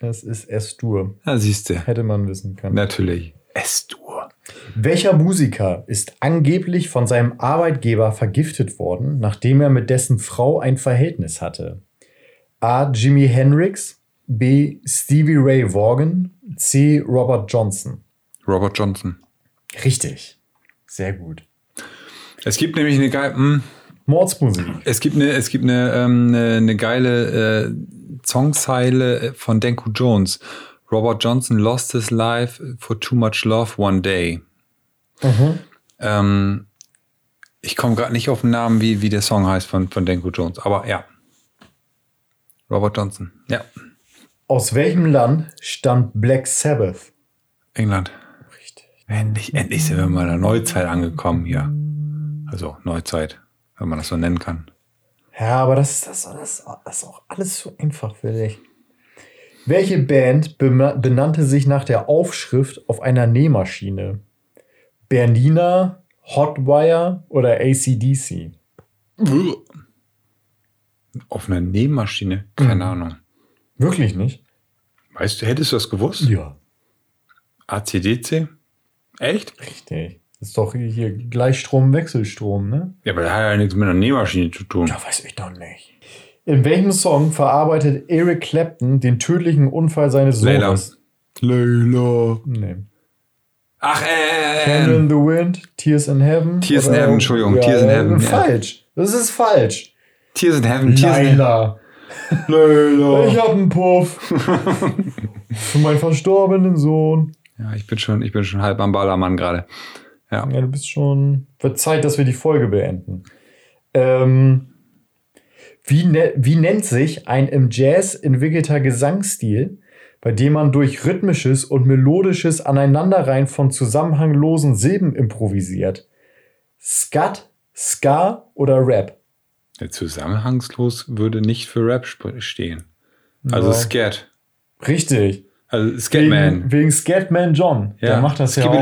Das ist S-Dur. Da siehst du. Hätte man wissen können. Natürlich. S-Dur. Welcher Musiker ist angeblich von seinem Arbeitgeber vergiftet worden, nachdem er mit dessen Frau ein Verhältnis hatte? A. Jimi Hendrix, B. Stevie Ray Vaughan, C. Robert Johnson. Robert Johnson. Richtig. Sehr gut. Es gibt nämlich eine geile. Mordsmusik. Es gibt eine, es gibt eine, ähm, eine, eine geile äh, Songzeile von Denku Jones. Robert Johnson lost his life for too much love one day. Ähm, ich komme gerade nicht auf den Namen, wie, wie der Song heißt von, von Denku Jones, aber ja. Robert Johnson, ja. Aus welchem Land stammt Black Sabbath? England. Richtig. Endlich, endlich sind wir mal in der Neuzeit angekommen hier. Also Neuzeit, wenn man das so nennen kann. Ja, aber das, das, das, das ist auch alles so einfach für dich. Welche Band benannte sich nach der Aufschrift auf einer Nähmaschine? Bernina, Hotwire oder ACDC? Auf einer Nähmaschine? Keine Ahnung. Wirklich nicht? Weißt du, hättest du das gewusst? Ja. ACDC? Echt? Richtig. Das ist doch hier Gleichstrom, Wechselstrom, ne? Ja, aber das hat ja nichts mit einer Nähmaschine zu tun. Ja, weiß ich doch nicht. In welchem Song verarbeitet Eric Clapton den tödlichen Unfall seines Layla. Sohnes? Layla. Nee. Ach, äh, Candle äh, in the Wind, Tears in Heaven. Tears in Heaven, Entschuldigung, Tears in Heaven, ja. Falsch. Das ist falsch. Tears in Heaven, Tears in Heaven. Layla. Layla. Ich hab einen Puff. Für meinen verstorbenen Sohn. Ja, ich bin schon, ich bin schon halb am Ballermann gerade. Ja. Ja, du bist schon. Wird Zeit, dass wir die Folge beenden. Ähm, wie, ne wie nennt sich ein im Jazz entwickelter Gesangsstil, bei dem man durch rhythmisches und melodisches Aneinanderreihen von zusammenhanglosen Silben improvisiert? Skat, Ska oder Rap? Der Zusammenhangslos würde nicht für Rap stehen. Also Ja. Scat. Richtig. Also Scatman. Wegen, wegen Scatman John. Der macht das ja auch.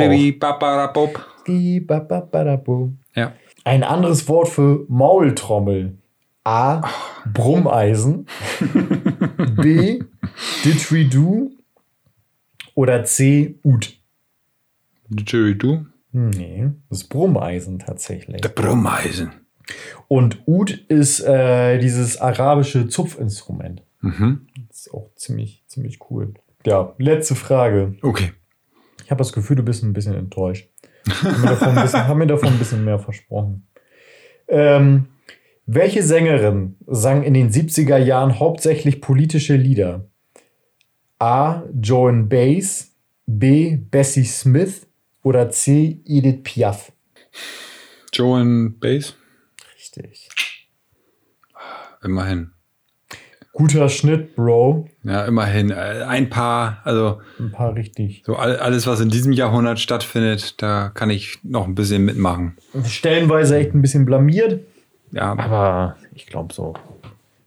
Skibidi, babarabop. Skibababababo. Ja. Ein anderes Wort für Maultrommel. A. Brummeisen. B. Didgeridoo. Oder C. Ud. Didgeridoo. Nee, das ist Brummeisen tatsächlich. Der Brummeisen. Und Ud ist äh, dieses arabische Zupfinstrument. Mhm. Das ist auch ziemlich, ziemlich cool. Ja, letzte Frage. Okay. Ich habe das Gefühl, du bist ein bisschen enttäuscht. Haben mir davon ein bisschen, haben mir davon ein bisschen mehr versprochen. Ähm, welche Sängerin sang in den 70er Jahren hauptsächlich politische Lieder? A. Joan Baez, B. Bessie Smith oder C. Edith Piaf? Joan Bass. Richtig. Immerhin. Guter Schnitt, Bro. Ja, immerhin. Äh, Ein paar, also Ein paar richtig. so all, alles, was in diesem Jahrhundert stattfindet, da kann ich noch ein bisschen mitmachen. Stellenweise echt ein bisschen blamiert, Ja, aber ich glaube so.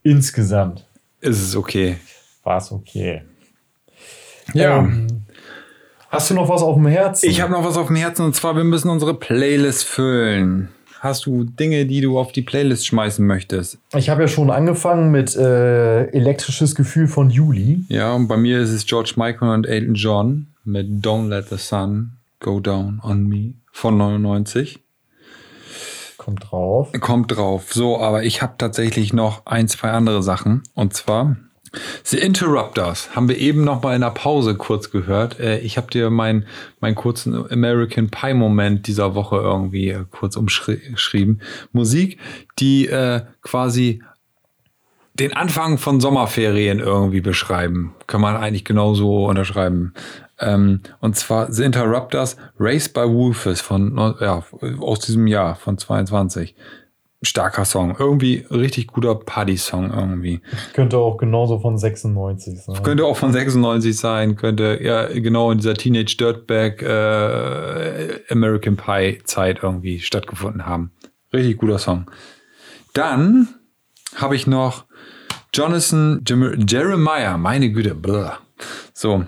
Insgesamt ist es okay. war es okay. Ja. Ähm, hast du noch was auf dem Herzen? Ich habe noch was auf dem Herzen und zwar, wir müssen unsere Playlist füllen. Hast du Dinge, die du auf die Playlist schmeißen möchtest? Ich habe ja schon angefangen mit äh, elektrisches Gefühl von Juli. Ja, und bei mir ist es George Michael und Elton John mit Don't Let the Sun Go Down on Me von 99. Kommt drauf. Kommt drauf. So, aber ich habe tatsächlich noch ein, zwei andere Sachen. Und zwar The Interrupters. Haben wir eben noch mal in der Pause kurz gehört. Äh, Ich habe dir meinen meinen kurzen American Pie Moment dieser Woche irgendwie äh, kurz umschrieben. Musik, die äh, quasi den Anfang von Sommerferien irgendwie beschreiben. Kann man eigentlich genauso unterschreiben. Ähm, und zwar The Interrupters Race by Wolfes von, ja, aus diesem Jahr, von 22. Starker Song. Irgendwie richtig guter Party-Song irgendwie. Könnte auch genauso von 96 sein. Könnte auch von 96 sein, könnte ja genau in dieser Teenage Dirtbag äh, American Pie Zeit irgendwie stattgefunden haben. Richtig guter Song. Dann habe ich noch Jonathan Jem- Jeremiah, meine Güte, blah. so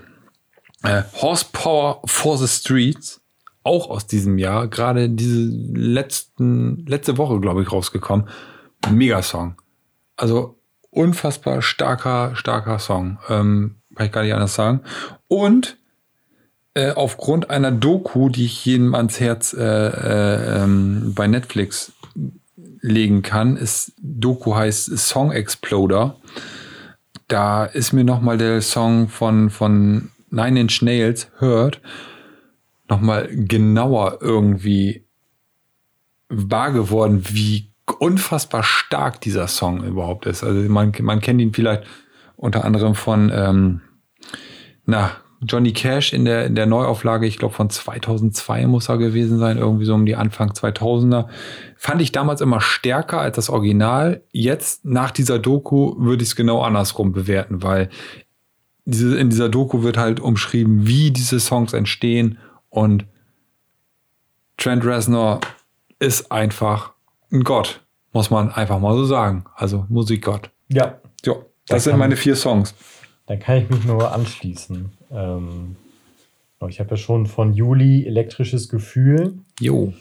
äh, Horsepower for the Streets, auch aus diesem Jahr, gerade diese letzten letzte Woche glaube ich rausgekommen, Megasong. Also unfassbar starker, starker Song. Ähm, kann ich gar nicht anders sagen. Und äh, aufgrund einer Doku, die ich jedem ans Herz äh, äh, ähm, bei Netflix legen kann, ist Doku heißt Song Exploder. Da ist mir nochmal der Song von, von Nine Inch Nails hört, nochmal genauer irgendwie wahr geworden, wie unfassbar stark dieser Song überhaupt ist. Also man, man kennt ihn vielleicht unter anderem von ähm, na, Johnny Cash in der, in der Neuauflage, ich glaube von 2002 muss er gewesen sein, irgendwie so um die Anfang 2000er. Fand ich damals immer stärker als das Original. Jetzt nach dieser Doku würde ich es genau andersrum bewerten, weil diese, in dieser Doku wird halt umschrieben, wie diese Songs entstehen und Trent Reznor ist einfach ein Gott, muss man einfach mal so sagen. Also Musikgott. Ja. Ja, das sind meine vier Songs. Da kann ich mich nur anschließen. Ähm, ich habe ja schon von Juli elektrisches Gefühl. Jo.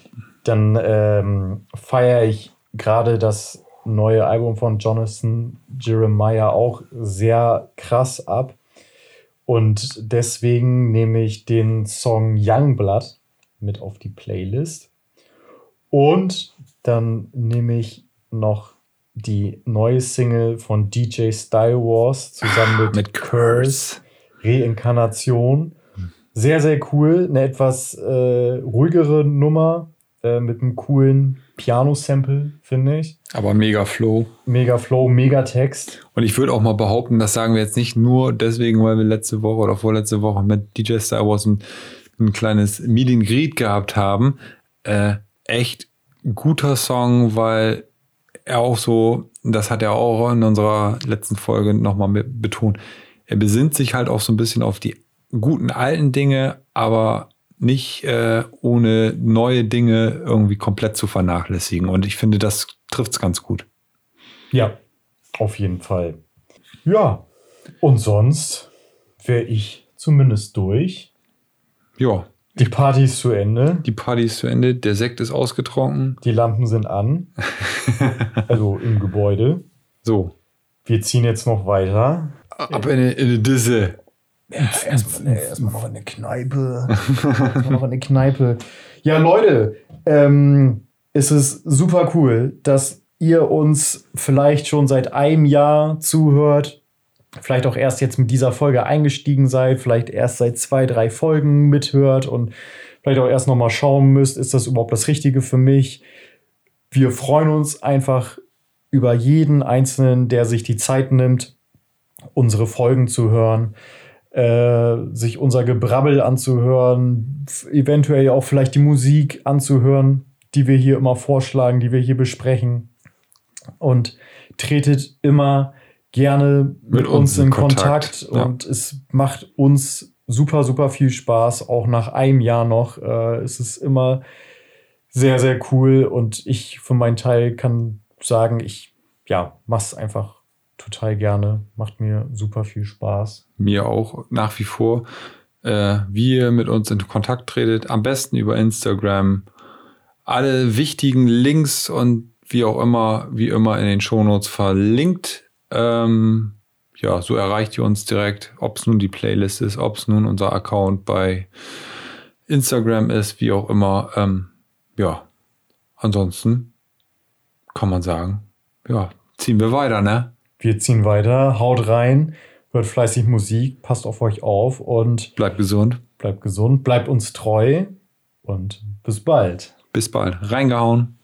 Dann ähm, feiere ich gerade das neue Album von Jonathan Jeremiah auch sehr krass ab. Und deswegen nehme ich den Song Youngblood mit auf die Playlist. Und dann nehme ich noch die neue Single von DJ Style Wars zusammen mit, mit Curse. Reinkarnation. Sehr, sehr cool. Eine etwas äh, ruhigere Nummer äh, mit einem coolen Piano-Sample, finde ich. Aber mega Flow. Mega Flow, mega Text. Und ich würde auch mal behaupten, das sagen wir jetzt nicht nur deswegen, weil wir letzte Woche oder vorletzte Woche mit DJ Star Wars ein, ein kleines Meet and Greet gehabt haben. Äh, echt guter Song, weil er auch so, das hat er auch in unserer letzten Folge nochmal betont, er besinnt sich halt auch so ein bisschen auf die guten alten Dinge, aber nicht äh, ohne neue Dinge irgendwie komplett zu vernachlässigen. Und ich finde, das trifft es ganz gut. Ja, auf jeden Fall. Ja, und sonst wäre ich zumindest durch. Ja. Die Party ist zu Ende. Die Party ist zu Ende, der Sekt ist ausgetrunken. Die Lampen sind an. also im Gebäude. So. Wir ziehen jetzt noch weiter. Ab in eine, in eine Disse. Ja, erstmal erst noch in eine Kneipe. erstmal noch in eine Kneipe. Ja, Leute, ähm, es ist super cool, dass ihr uns vielleicht schon seit einem Jahr zuhört. Vielleicht auch erst jetzt mit dieser Folge eingestiegen seid, vielleicht erst seit zwei, drei Folgen mithört und vielleicht auch erst nochmal schauen müsst, ist das überhaupt das Richtige für mich? Wir freuen uns einfach über jeden Einzelnen, der sich die Zeit nimmt, unsere Folgen zu hören, äh, sich unser Gebrabbel anzuhören, eventuell auch vielleicht die Musik anzuhören, die wir hier immer vorschlagen, die wir hier besprechen. Und tretet immer gerne mit, mit uns in Kontakt, Kontakt. Ja. und es macht uns super, super viel Spaß. Auch nach einem Jahr noch äh, ist es immer sehr, sehr cool und ich für meinen Teil kann sagen, ich ja, mach's einfach total gerne. Macht mir super viel Spaß. Mir auch nach wie vor. Äh, wie ihr mit uns in Kontakt tretet, am besten über Instagram. Alle wichtigen Links und wie auch immer, wie immer in den Shownotes verlinkt. Ähm, ja, so erreicht ihr uns direkt, ob es nun die Playlist ist, ob es nun unser Account bei Instagram ist, wie auch immer. Ähm, ja, ansonsten kann man sagen, ja, ziehen wir weiter, ne? Wir ziehen weiter, haut rein, hört fleißig Musik, passt auf euch auf und bleibt gesund. Bleibt gesund, bleibt uns treu und bis bald. Bis bald. Reingehauen.